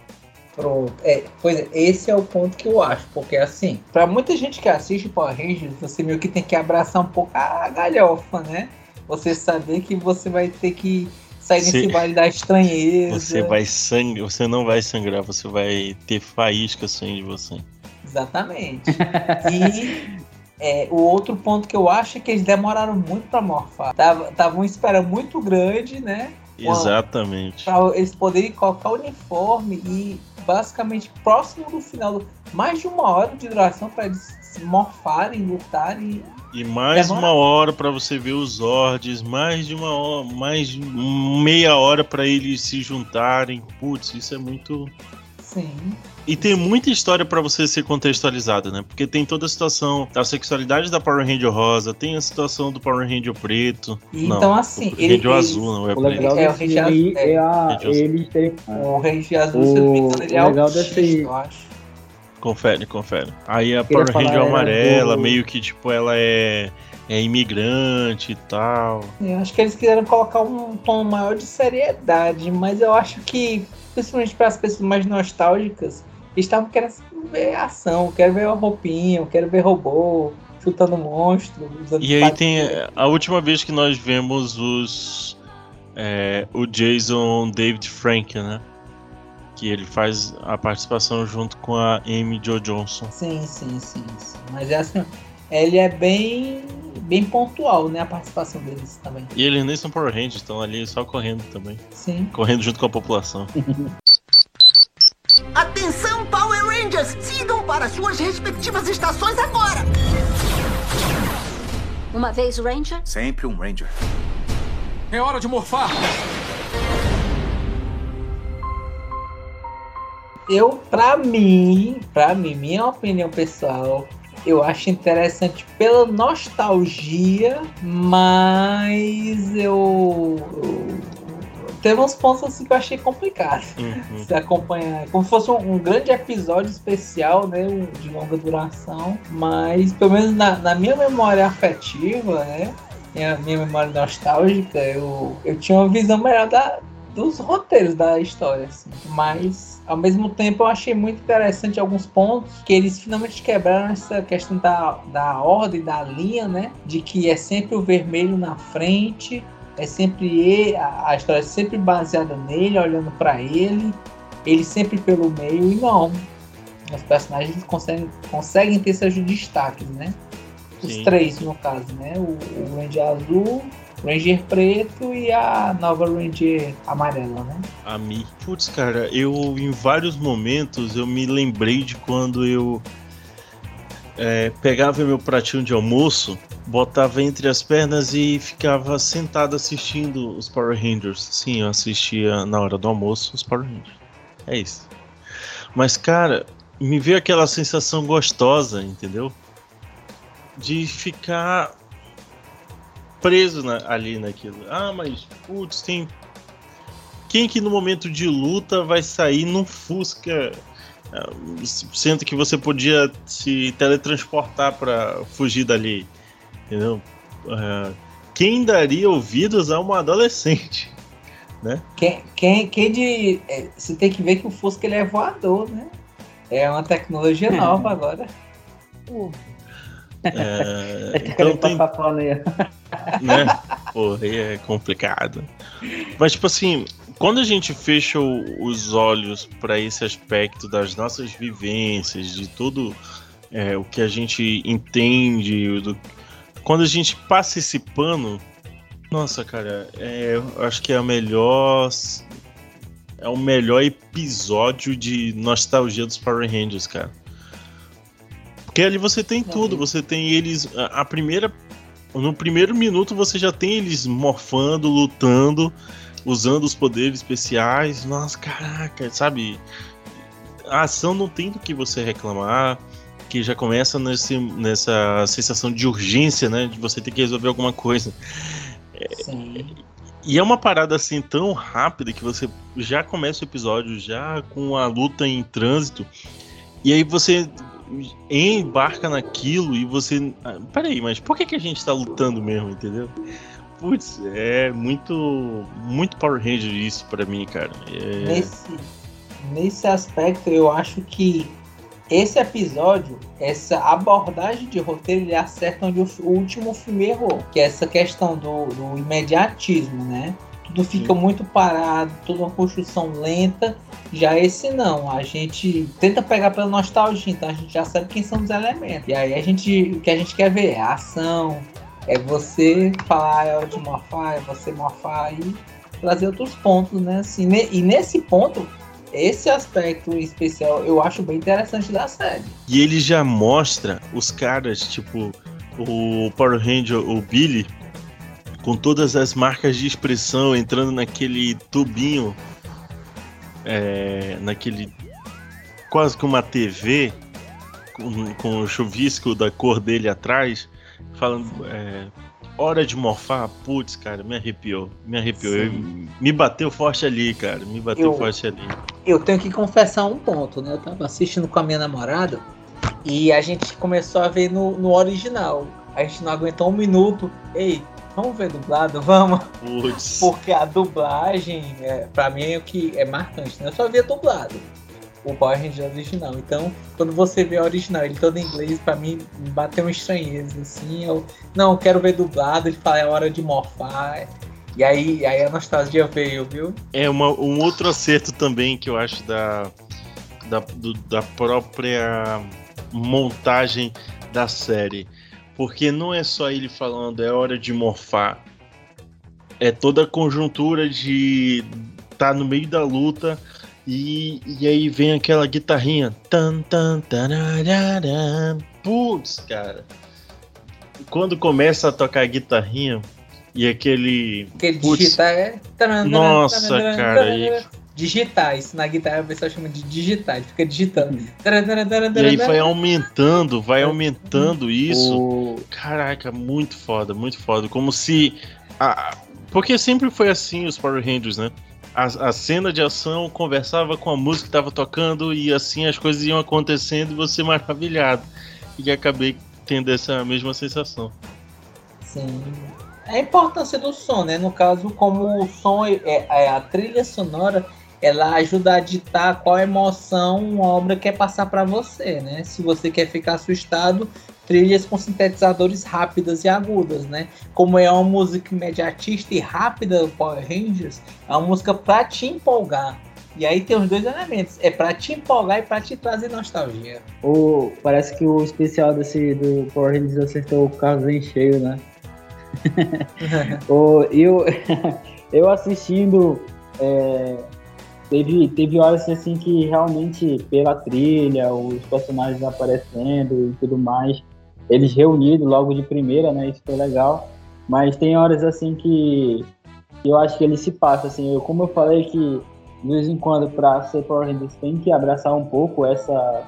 Pronto. É, pois é, esse é o ponto que eu acho, porque assim, pra muita gente que assiste Power Rangers, você meio que tem que abraçar um pouco a galhofa, né? Você saber que você vai ter que sair Sim. nesse baile da estranheza. Você vai sang... você não vai sangrar, você vai ter faísca saindo de você. Exatamente. e é, o outro ponto que eu acho é que eles demoraram muito pra morfar. Tava, tava uma espera muito grande, né? Exatamente. Pra eles poderem colocar o uniforme e basicamente próximo do final, mais de uma hora de duração para eles morfarem, lutarem. E mais Demora- uma hora pra você ver os Zords, mais de uma hora, mais de meia hora pra eles se juntarem. Putz, isso é muito. Sim. E tem muita história pra você ser contextualizada, né? Porque tem toda a situação da sexualidade da Power Ranger rosa, tem a situação do Power Ranger preto. E Não, então, assim, o ele- Ranger eles- azul, não é O preto. legal É, o Richard- filme aí é, a, Richard- eles terem. O Ranger Azul, se eu não me engano, ele é O legal desse- eu acho. Confere, confere. Aí a Power Ranger amarela, do- meio que tipo, ela é, é imigrante e tal. Eu acho que eles quiseram colocar um tom maior de seriedade, mas eu acho que, principalmente para as pessoas mais nostálgicas, eles estavam querendo ver ação, quero ver a roupinha, quero ver robô, chutando monstro. E aí tem a última vez que nós vemos os. é, o Jason David Frank, né? Que ele faz a participação junto com a Amy Jo Johnson. Sim, sim, sim, sim. Mas é assim, ele é bem, bem pontual, né? A participação deles também. E eles nem são Power Rangers, estão ali só correndo também. Sim. Correndo junto com a população. <laughs> Atenção, Power Rangers! Sigam para suas respectivas estações agora! Uma vez Ranger, Sempre um Ranger. É hora de morfar! Eu, pra mim, pra mim, minha opinião pessoal, eu acho interessante pela nostalgia, mas eu. eu teve uns pontos assim que eu achei complicado. Uhum. Se acompanhar. Como se fosse um, um grande episódio especial, né? De longa duração. Mas, pelo menos na, na minha memória afetiva, né? Minha, minha memória nostálgica, eu, eu tinha uma visão melhor da, dos roteiros da história, assim. Mas, ao mesmo tempo, eu achei muito interessante alguns pontos que eles finalmente quebraram essa questão da, da ordem, da linha, né? De que é sempre o vermelho na frente, é sempre ele, a, a história é sempre baseada nele, olhando pra ele, ele sempre pelo meio, e não. Os personagens conseguem, conseguem ter seus destaques, né? Os Sim. três, no caso, né? O, o Ranger azul, Ranger preto e a nova Ranger amarela, né? A Mi. Putz, cara, eu em vários momentos eu me lembrei de quando eu é, pegava meu pratinho de almoço, botava entre as pernas e ficava sentado assistindo os Power Rangers. Sim, eu assistia na hora do almoço os Power Rangers. É isso. Mas, cara, me veio aquela sensação gostosa, entendeu? De ficar preso na- ali naquilo. Ah, mas, putz, tem quem que no momento de luta vai sair num Fusca, ah, sendo que você podia se teletransportar pra fugir dali, entendeu? Ah, quem daria ouvidos a uma adolescente, <laughs> né? Quem, quem, quem de. é, você tem que ver que o Fusca ele é voador, né? É uma tecnologia <laughs> nova agora. É, Quero então tem. <laughs> né? Pô, aí é complicado. Mas, tipo assim, quando a gente fecha o- os olhos para esse aspecto das nossas vivências, de tudo é, o que a gente entende, do- quando a gente passa esse pano, nossa, cara, é, eu acho que é a melhor. É o melhor episódio de nostalgia dos Power Rangers, cara. Porque ali você tem tudo, você tem eles. A, a primeira. No primeiro minuto você já tem eles morfando, lutando, usando os poderes especiais. Nossa, caraca, sabe? A ação não tem do que você reclamar. Que já começa nesse, nessa sensação de urgência, né? De você ter que resolver alguma coisa. Sim. E é uma parada assim tão rápida que você já começa o episódio já com a luta em trânsito. E aí você embarca naquilo e você. ah, Peraí, mas por que, que a gente tá lutando mesmo, entendeu? Putz, é muito. Muito Power Ranger isso pra mim, cara. É, Nesse, nesse aspecto, eu acho que esse episódio, essa abordagem de roteiro, ele acerta onde o último filme errou, que é essa questão do, do imediatismo, né? Tudo fica muito parado, toda uma construção lenta. Já esse não, a gente tenta pegar pela nostalgia, então a gente já sabe quem são os elementos. E aí a gente, o que a gente quer ver é a ação, é você falar é hora de morfar, é você morfar e trazer outros pontos, né? Assim, e nesse ponto, esse aspecto especial eu acho bem interessante da série. E ele já mostra os caras, tipo, o Power Ranger, o Billy, com todas as marcas de expressão entrando naquele tubinho, é, naquele quase que uma TV, com, com o chuvisco da cor dele atrás, falando. é, Hora de morfar, putz, cara, me arrepiou, me arrepiou. Eu- me bateu forte ali, cara, me bateu Eu- forte ali. Eu tenho que confessar um ponto, né? Eu tava assistindo com a minha namorada e a gente começou a ver no, no original. A gente não aguentou um minuto. Ei, vamos ver dublado? <laughs> Vamos. Putz. Porque a dublagem, é, pra mim, é o que é marcante, né? Eu só via dublado. o Power Ranger original. Então, quando você vê o original, ele todo em inglês, pra mim bateu uma estranheza, assim. Eu, não, eu quero ver dublado, ele fala, é hora de morfar. E aí, aí a nostalgia veio, viu? É uma, um outro acerto também que eu acho da, da, do- da própria montagem da série. Porque não é só ele falando, é hora de morfar. É toda a conjuntura de tá no meio da luta e, e aí vem aquela guitarrinha. Tan, tan, tararara. Putz, cara. Quando começa a tocar a guitarrinha e aquele. Aquele Putz, digitar é. Nossa, cara, taran, isso na guitarra o pessoal chama de digitar, ele fica digitando. E aí vai aumentando, vai aumentando isso. O- Caraca, muito foda, muito foda. Como se. a- Porque sempre foi assim os Power Rangers, né? A, a cena de ação conversava com a música que tava tocando e assim as coisas iam acontecendo e você maravilhado. E acabei tendo essa mesma sensação. Sim. A importância do som, né? No caso, como o som é, é a trilha sonora, ela ajuda a ditar qual emoção uma obra quer passar para você, né? Se você quer ficar assustado, trilhas com sintetizadores rápidas e agudas, né? Como é uma música imediatista e rápida, Power Rangers, é uma música para te empolgar. E aí tem os dois elementos, é para te empolgar e para te trazer nostalgia. o- parece que o especial desse, do Power Rangers acertou o Carlos em cheio, né? <laughs> <laughs> O- eu, <laughs> eu assistindo, é, teve, teve horas assim que realmente, pela trilha, os personagens aparecendo e tudo mais, eles reunidos logo de primeira, né? Isso foi legal. Mas tem horas assim que eu acho que ele se passa, assim, eu, como eu falei que de vez em quando para ser Power Rangers tem que abraçar um pouco essa,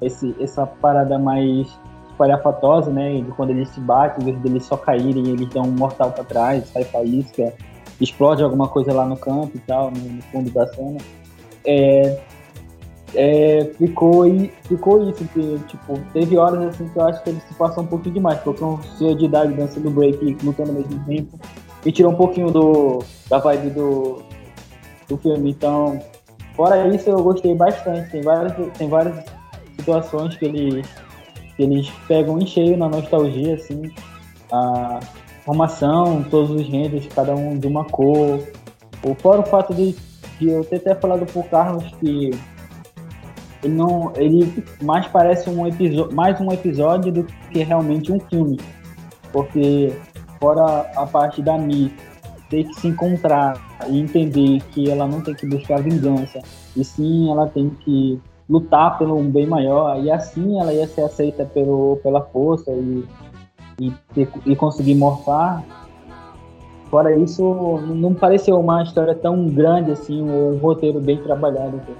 esse, essa parada mais espalhafatosa, né? De quando eles se batem, em vez deles só caírem, eles dão um mortal pra trás, sai faísca, explode alguma coisa lá no campo e tal, no, fundo da cena. É, é, ficou, ficou isso, que, tipo, teve horas assim que eu acho que eles se passam um pouquinho demais, porque um senhor de idade dançando break lutando ao mesmo tempo, e tirou um pouquinho do, da vibe do, do filme. Então, fora isso, eu gostei bastante. Tem várias, tem várias situações que eles, que eles pegam em cheio na nostalgia, assim. A formação, todos os rendos, cada um de uma cor. O fora o fato de, de eu ter até falado pro Carlos que ele não. ele mais parece um episódio mais um episódio do que realmente um filme. Porque fora a parte da Mi ter que se encontrar e entender que ela não tem que buscar vingança, e sim ela tem que lutar pelo um bem maior, e assim ela ia ser aceita pelo, pela força e, e, ter- e conseguir morfar. Fora isso, não pareceu uma história tão grande assim, ou um roteiro bem trabalhado. Então.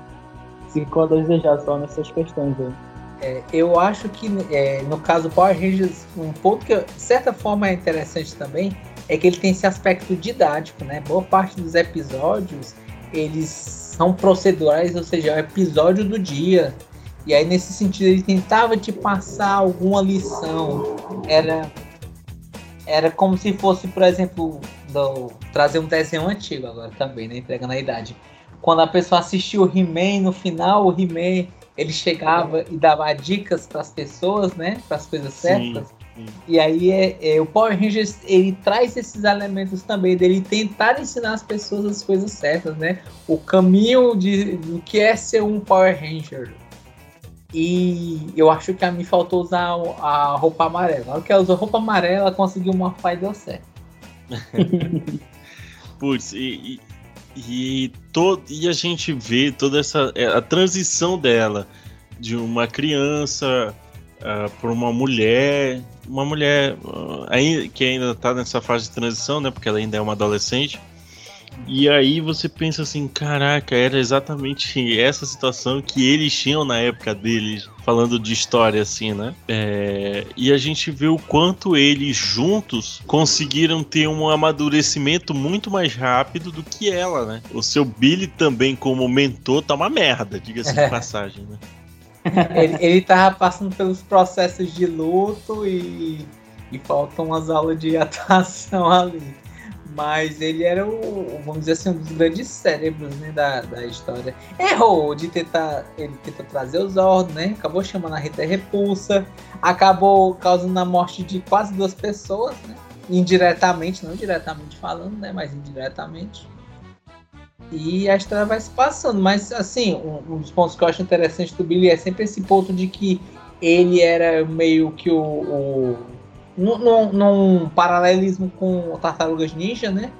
Ficou a desejar só nessas questões aí. É, eu acho que é, no caso Power Rangers, um ponto que de certa forma é interessante também é que ele tem esse aspecto didático, né? Boa parte dos episódios eles são procedurais, ou seja, é o episódio do dia. E aí nesse sentido ele tentava te passar alguma lição. Era era como se fosse, por exemplo, do- trazer um desenho antigo agora também, né? Entregando a idade. Quando a pessoa assistiu o He-Man, no final o He-Man ele chegava e dava dicas para as pessoas, né? Para as coisas certas. sim. E aí é, é, o Power Rangers ele traz esses elementos também dele tentar ensinar as pessoas as coisas certas, né? O caminho de, do que é ser um Power Ranger. E eu acho que a mim faltou usar a roupa amarela. Na hora que ela usou roupa amarela, ela conseguiu morfar e deu certo. <laughs> Putz, e, e, e, to, e a gente vê toda essa. é, a transição dela de uma criança para uma mulher. Uma mulher ah, aí, que ainda tá nessa fase de transição, né? Porque ela ainda é uma adolescente. E aí você pensa assim, caraca, era exatamente <laughs> essa situação que eles tinham na época deles, falando de história assim, né? É, e a gente vê o quanto eles juntos conseguiram ter um amadurecimento muito mais rápido do que ela, né? O seu Billy também como mentor tá uma merda, diga-se de passagem, né? <laughs> ele, ele tava passando pelos processos de luto e, e faltam umas aulas de <laughs> atuação ali. Mas ele era o, vamos dizer assim, um dos grandes cérebros né, da, da história. Errou de tentar. Ele tentou trazer os Zord, né? Acabou chamando a Rita Repulsa. Acabou causando a morte de quase duas pessoas, né? Indiretamente, não diretamente falando, né? Mas indiretamente. E a história vai se passando. Mas, assim, um, um dos pontos que eu acho interessante do Billy é sempre esse ponto de que ele era meio que o. o num, num- num paralelismo com o Tartarugas Ninja, né?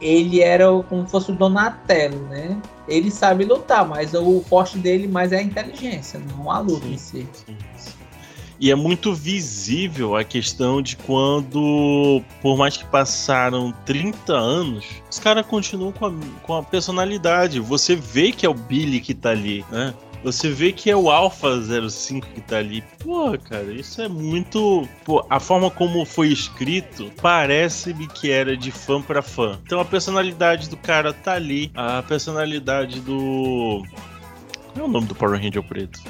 Ele era como se fosse o Donatello, né? Ele sabe lutar, mas o forte dele mais é a inteligência, não a luta em si. Sim, sim. E é muito visível a questão de quando, por mais que passaram 30 anos, os caras continuam com a, com a personalidade. Você vê que é o Billy que tá ali, né? Você vê que é o Alpha 05 que tá ali. Pô, cara, isso é muito. Pô, a forma como foi escrito parece-me que era de fã pra fã. Então a personalidade do cara tá ali. A personalidade do. Qual é o nome do Power Ranger preto?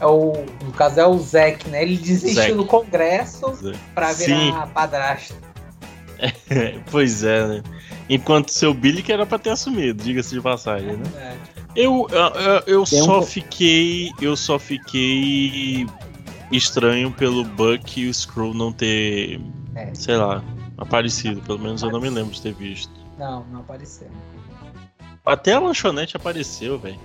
É o, no caso é o Zack, né? Ele desistiu Zack. do congresso Zé. pra Sim. virar padrasto. <laughs> pois é, né? Enquanto seu Billy que era pra ter assumido, diga-se de passagem, né? É. Eu, eu, eu- eu um só po- fiquei. Eu só fiquei estranho pelo Buck e o Screw não ter, É. sei lá, aparecido. Pelo menos eu não me lembro de ter visto. Não, não apareceu. Até a lanchonete apareceu, velho.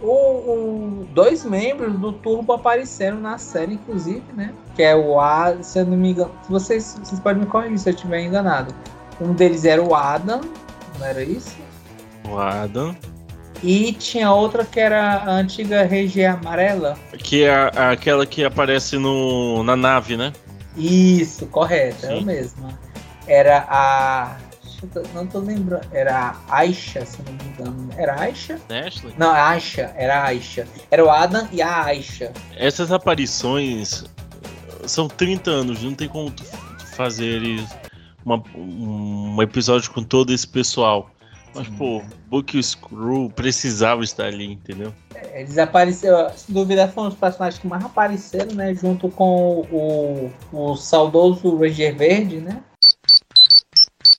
O, o- dois membros do Turbo apareceram na série, inclusive, né? Que é o A, se eu não me engano. Vocês, vocês podem me corrigir se eu estiver enganado. Um deles era o Adam, não era isso? O Adam. E tinha outra que era a antiga Regia Amarela. Que é a- aquela que aparece no, na nave, né? Isso, correto, é a mesma. Era a. eu Não tô lembrando. Era a Aisha, se não me engano. Era a Aisha? Ashley. Não, a Aisha, era a Aisha. Era o Adam e a Aisha. Essas aparições são 30 anos, não tem como fazer uma- um episódio com todo esse pessoal. Mas, pô, Book e o Screw precisava estar ali, entendeu? Eles apareceram, sem dúvida, foram os personagens que mais apareceram, né? Junto com o, o saudoso Ranger Verde, né?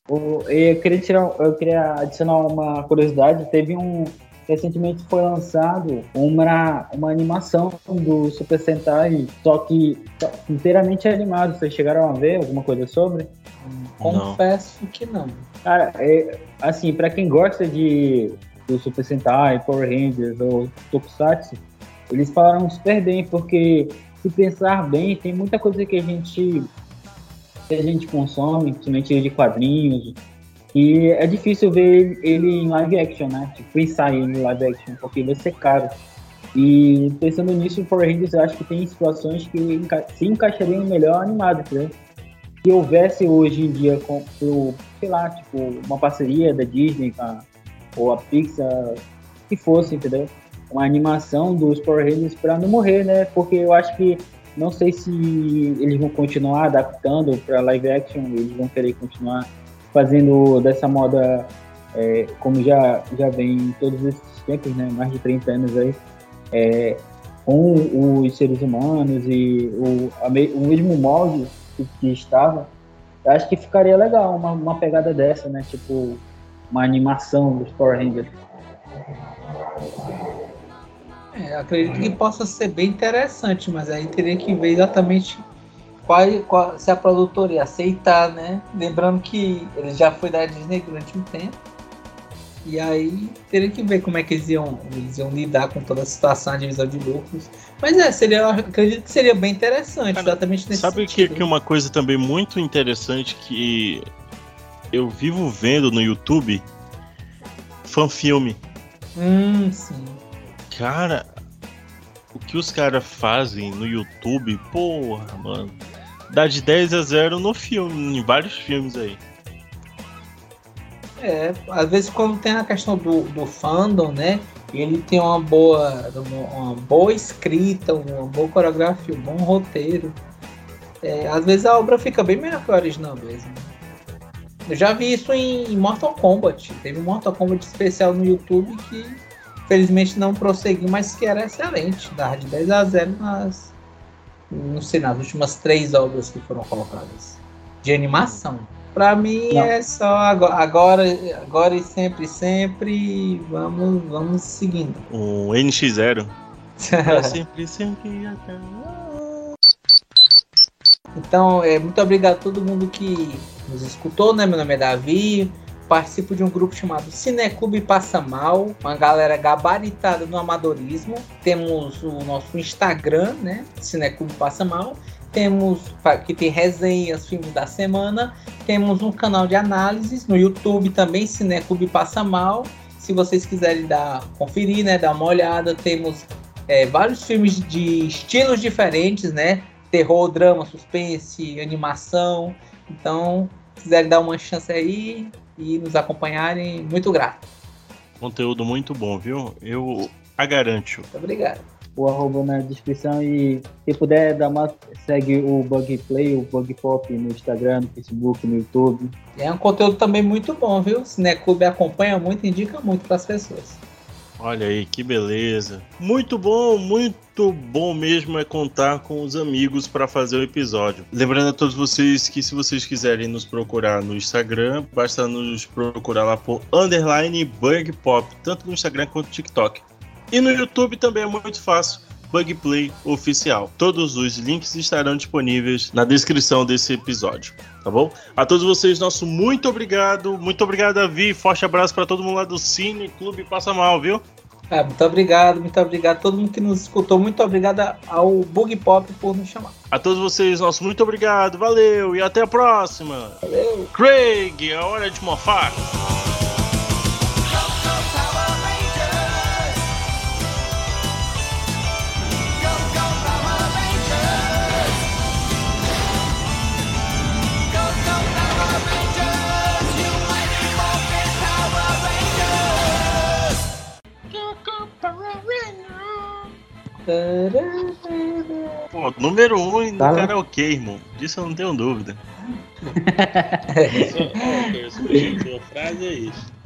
O- eu queria tirar, eu queria adicionar uma curiosidade. Teve um recentemente foi lançado uma, uma animação do Super Sentai, só que inteiramente animado. Vocês chegaram a ver alguma coisa sobre? Confesso que não. Cara, é, assim, pra quem gosta de do Super Sentai, Power Rangers ou Tokusatsu, eles falaram super bem, porque se pensar bem, tem muita coisa que a gente que a gente consome, principalmente de quadrinhos, e é difícil ver ele em live action, né? Tipo, pensar ele em live action, porque vai ser caro. E pensando nisso, Power Rangers eu acho que tem situações que se encaixariam melhor animado, entendeu? Se houvesse hoje em dia, com, o, sei lá, tipo, uma parceria da Disney com a, ou a Pixar, que fosse, entendeu? Uma animação dos Power Rangers para não morrer, né? Porque eu acho que não sei se eles vão continuar adaptando para live action, eles vão querer continuar fazendo dessa moda é, como já, já vem todos esses tempos, né? Mais de 30 anos aí, é, com os seres humanos e o, a o mesmo molde que, que estava. Eu acho que ficaria legal uma, uma pegada dessa, né? Tipo, uma animação dos Power Rangers. É, acredito que possa ser bem interessante, mas aí teria que ver exatamente qual, qual- se a produtora aceitar, né? Lembrando que ele já foi da Disney durante um tempo. E aí teria que ver como é que eles iam, eles iam lidar com toda a situação, a divisão de lucros. Mas é, seria, acredito que seria bem interessante, Cara, exatamente nesse Sabe que, que uma coisa também muito interessante que eu vivo vendo no YouTube? Fanfilme. Hum, sim. Cara, o que os caras fazem no YouTube, porra, mano. Dá de 10 a 0 no filme, em vários filmes aí. É, às vezes quando tem a questão do, do fandom, né? Ele tem uma boa, uma, boa escrita, uma boa coreografia, um bom roteiro. é, às vezes a obra fica bem melhor que a original mesmo. Eu já vi isso em Mortal Kombat. Teve um Mortal Kombat especial no YouTube que felizmente não prosseguiu, mas que era excelente. Dava de 10 a 0 nas. Não sei, nas últimas três obras que foram colocadas. De animação. Pra mim Não. é só agora, agora, agora e sempre, sempre. Vamos, vamos seguindo. Um NX0. Pra sempre, sempre até. Então, é, muito obrigado a todo mundo que nos escutou, né? Meu nome é Davi. Participo de um grupo chamado Cineclube Passa Mal, uma galera gabaritada no amadorismo. Temos o nosso Instagram, né? Cineclube Passa Mal. Temos que tem resenhas, filmes da semana. Temos um canal de análises no YouTube também, Cineclube Passa Mal. Se vocês quiserem dar conferir, né? Dar uma olhada, temos é, vários filmes de estilos diferentes, né? terror, drama, suspense, animação. Então, se quiserem dar uma chance aí e nos acompanharem, muito grato. Conteúdo muito bom, viu? Eu a garanto. Muito obrigado. O arroba na descrição e se puder dar uma segue o Bug Play, o Bug Pop no Instagram, no Facebook, no YouTube. É um conteúdo também muito bom, viu? O Cineclube acompanha muito, indica muito para as pessoas. Olha aí, que beleza. Muito bom, muito bom mesmo é contar com os amigos para fazer o episódio. Lembrando a todos vocês que se vocês quiserem nos procurar no Instagram, basta nos procurar lá por underline Bug Pop, tanto no Instagram quanto no TikTok. E no YouTube também é muito fácil. Bug Play Oficial. Todos os links estarão disponíveis na descrição desse episódio, tá bom? A todos vocês, nosso muito obrigado. Muito obrigado, Davi. Forte abraço para todo mundo lá do Cine Clube Passa Mal, viu? Ah, muito obrigado, muito obrigado a todo mundo que nos escutou. Muito obrigado ao Bug Pop por nos chamar. A todos vocês, nosso muito obrigado. Valeu e até a próxima. Valeu! Craig, é hora de mofar. Pô, número um no Tá karaokê, irmão. Disso eu não tenho dúvida. Só, ó, a frase é isso.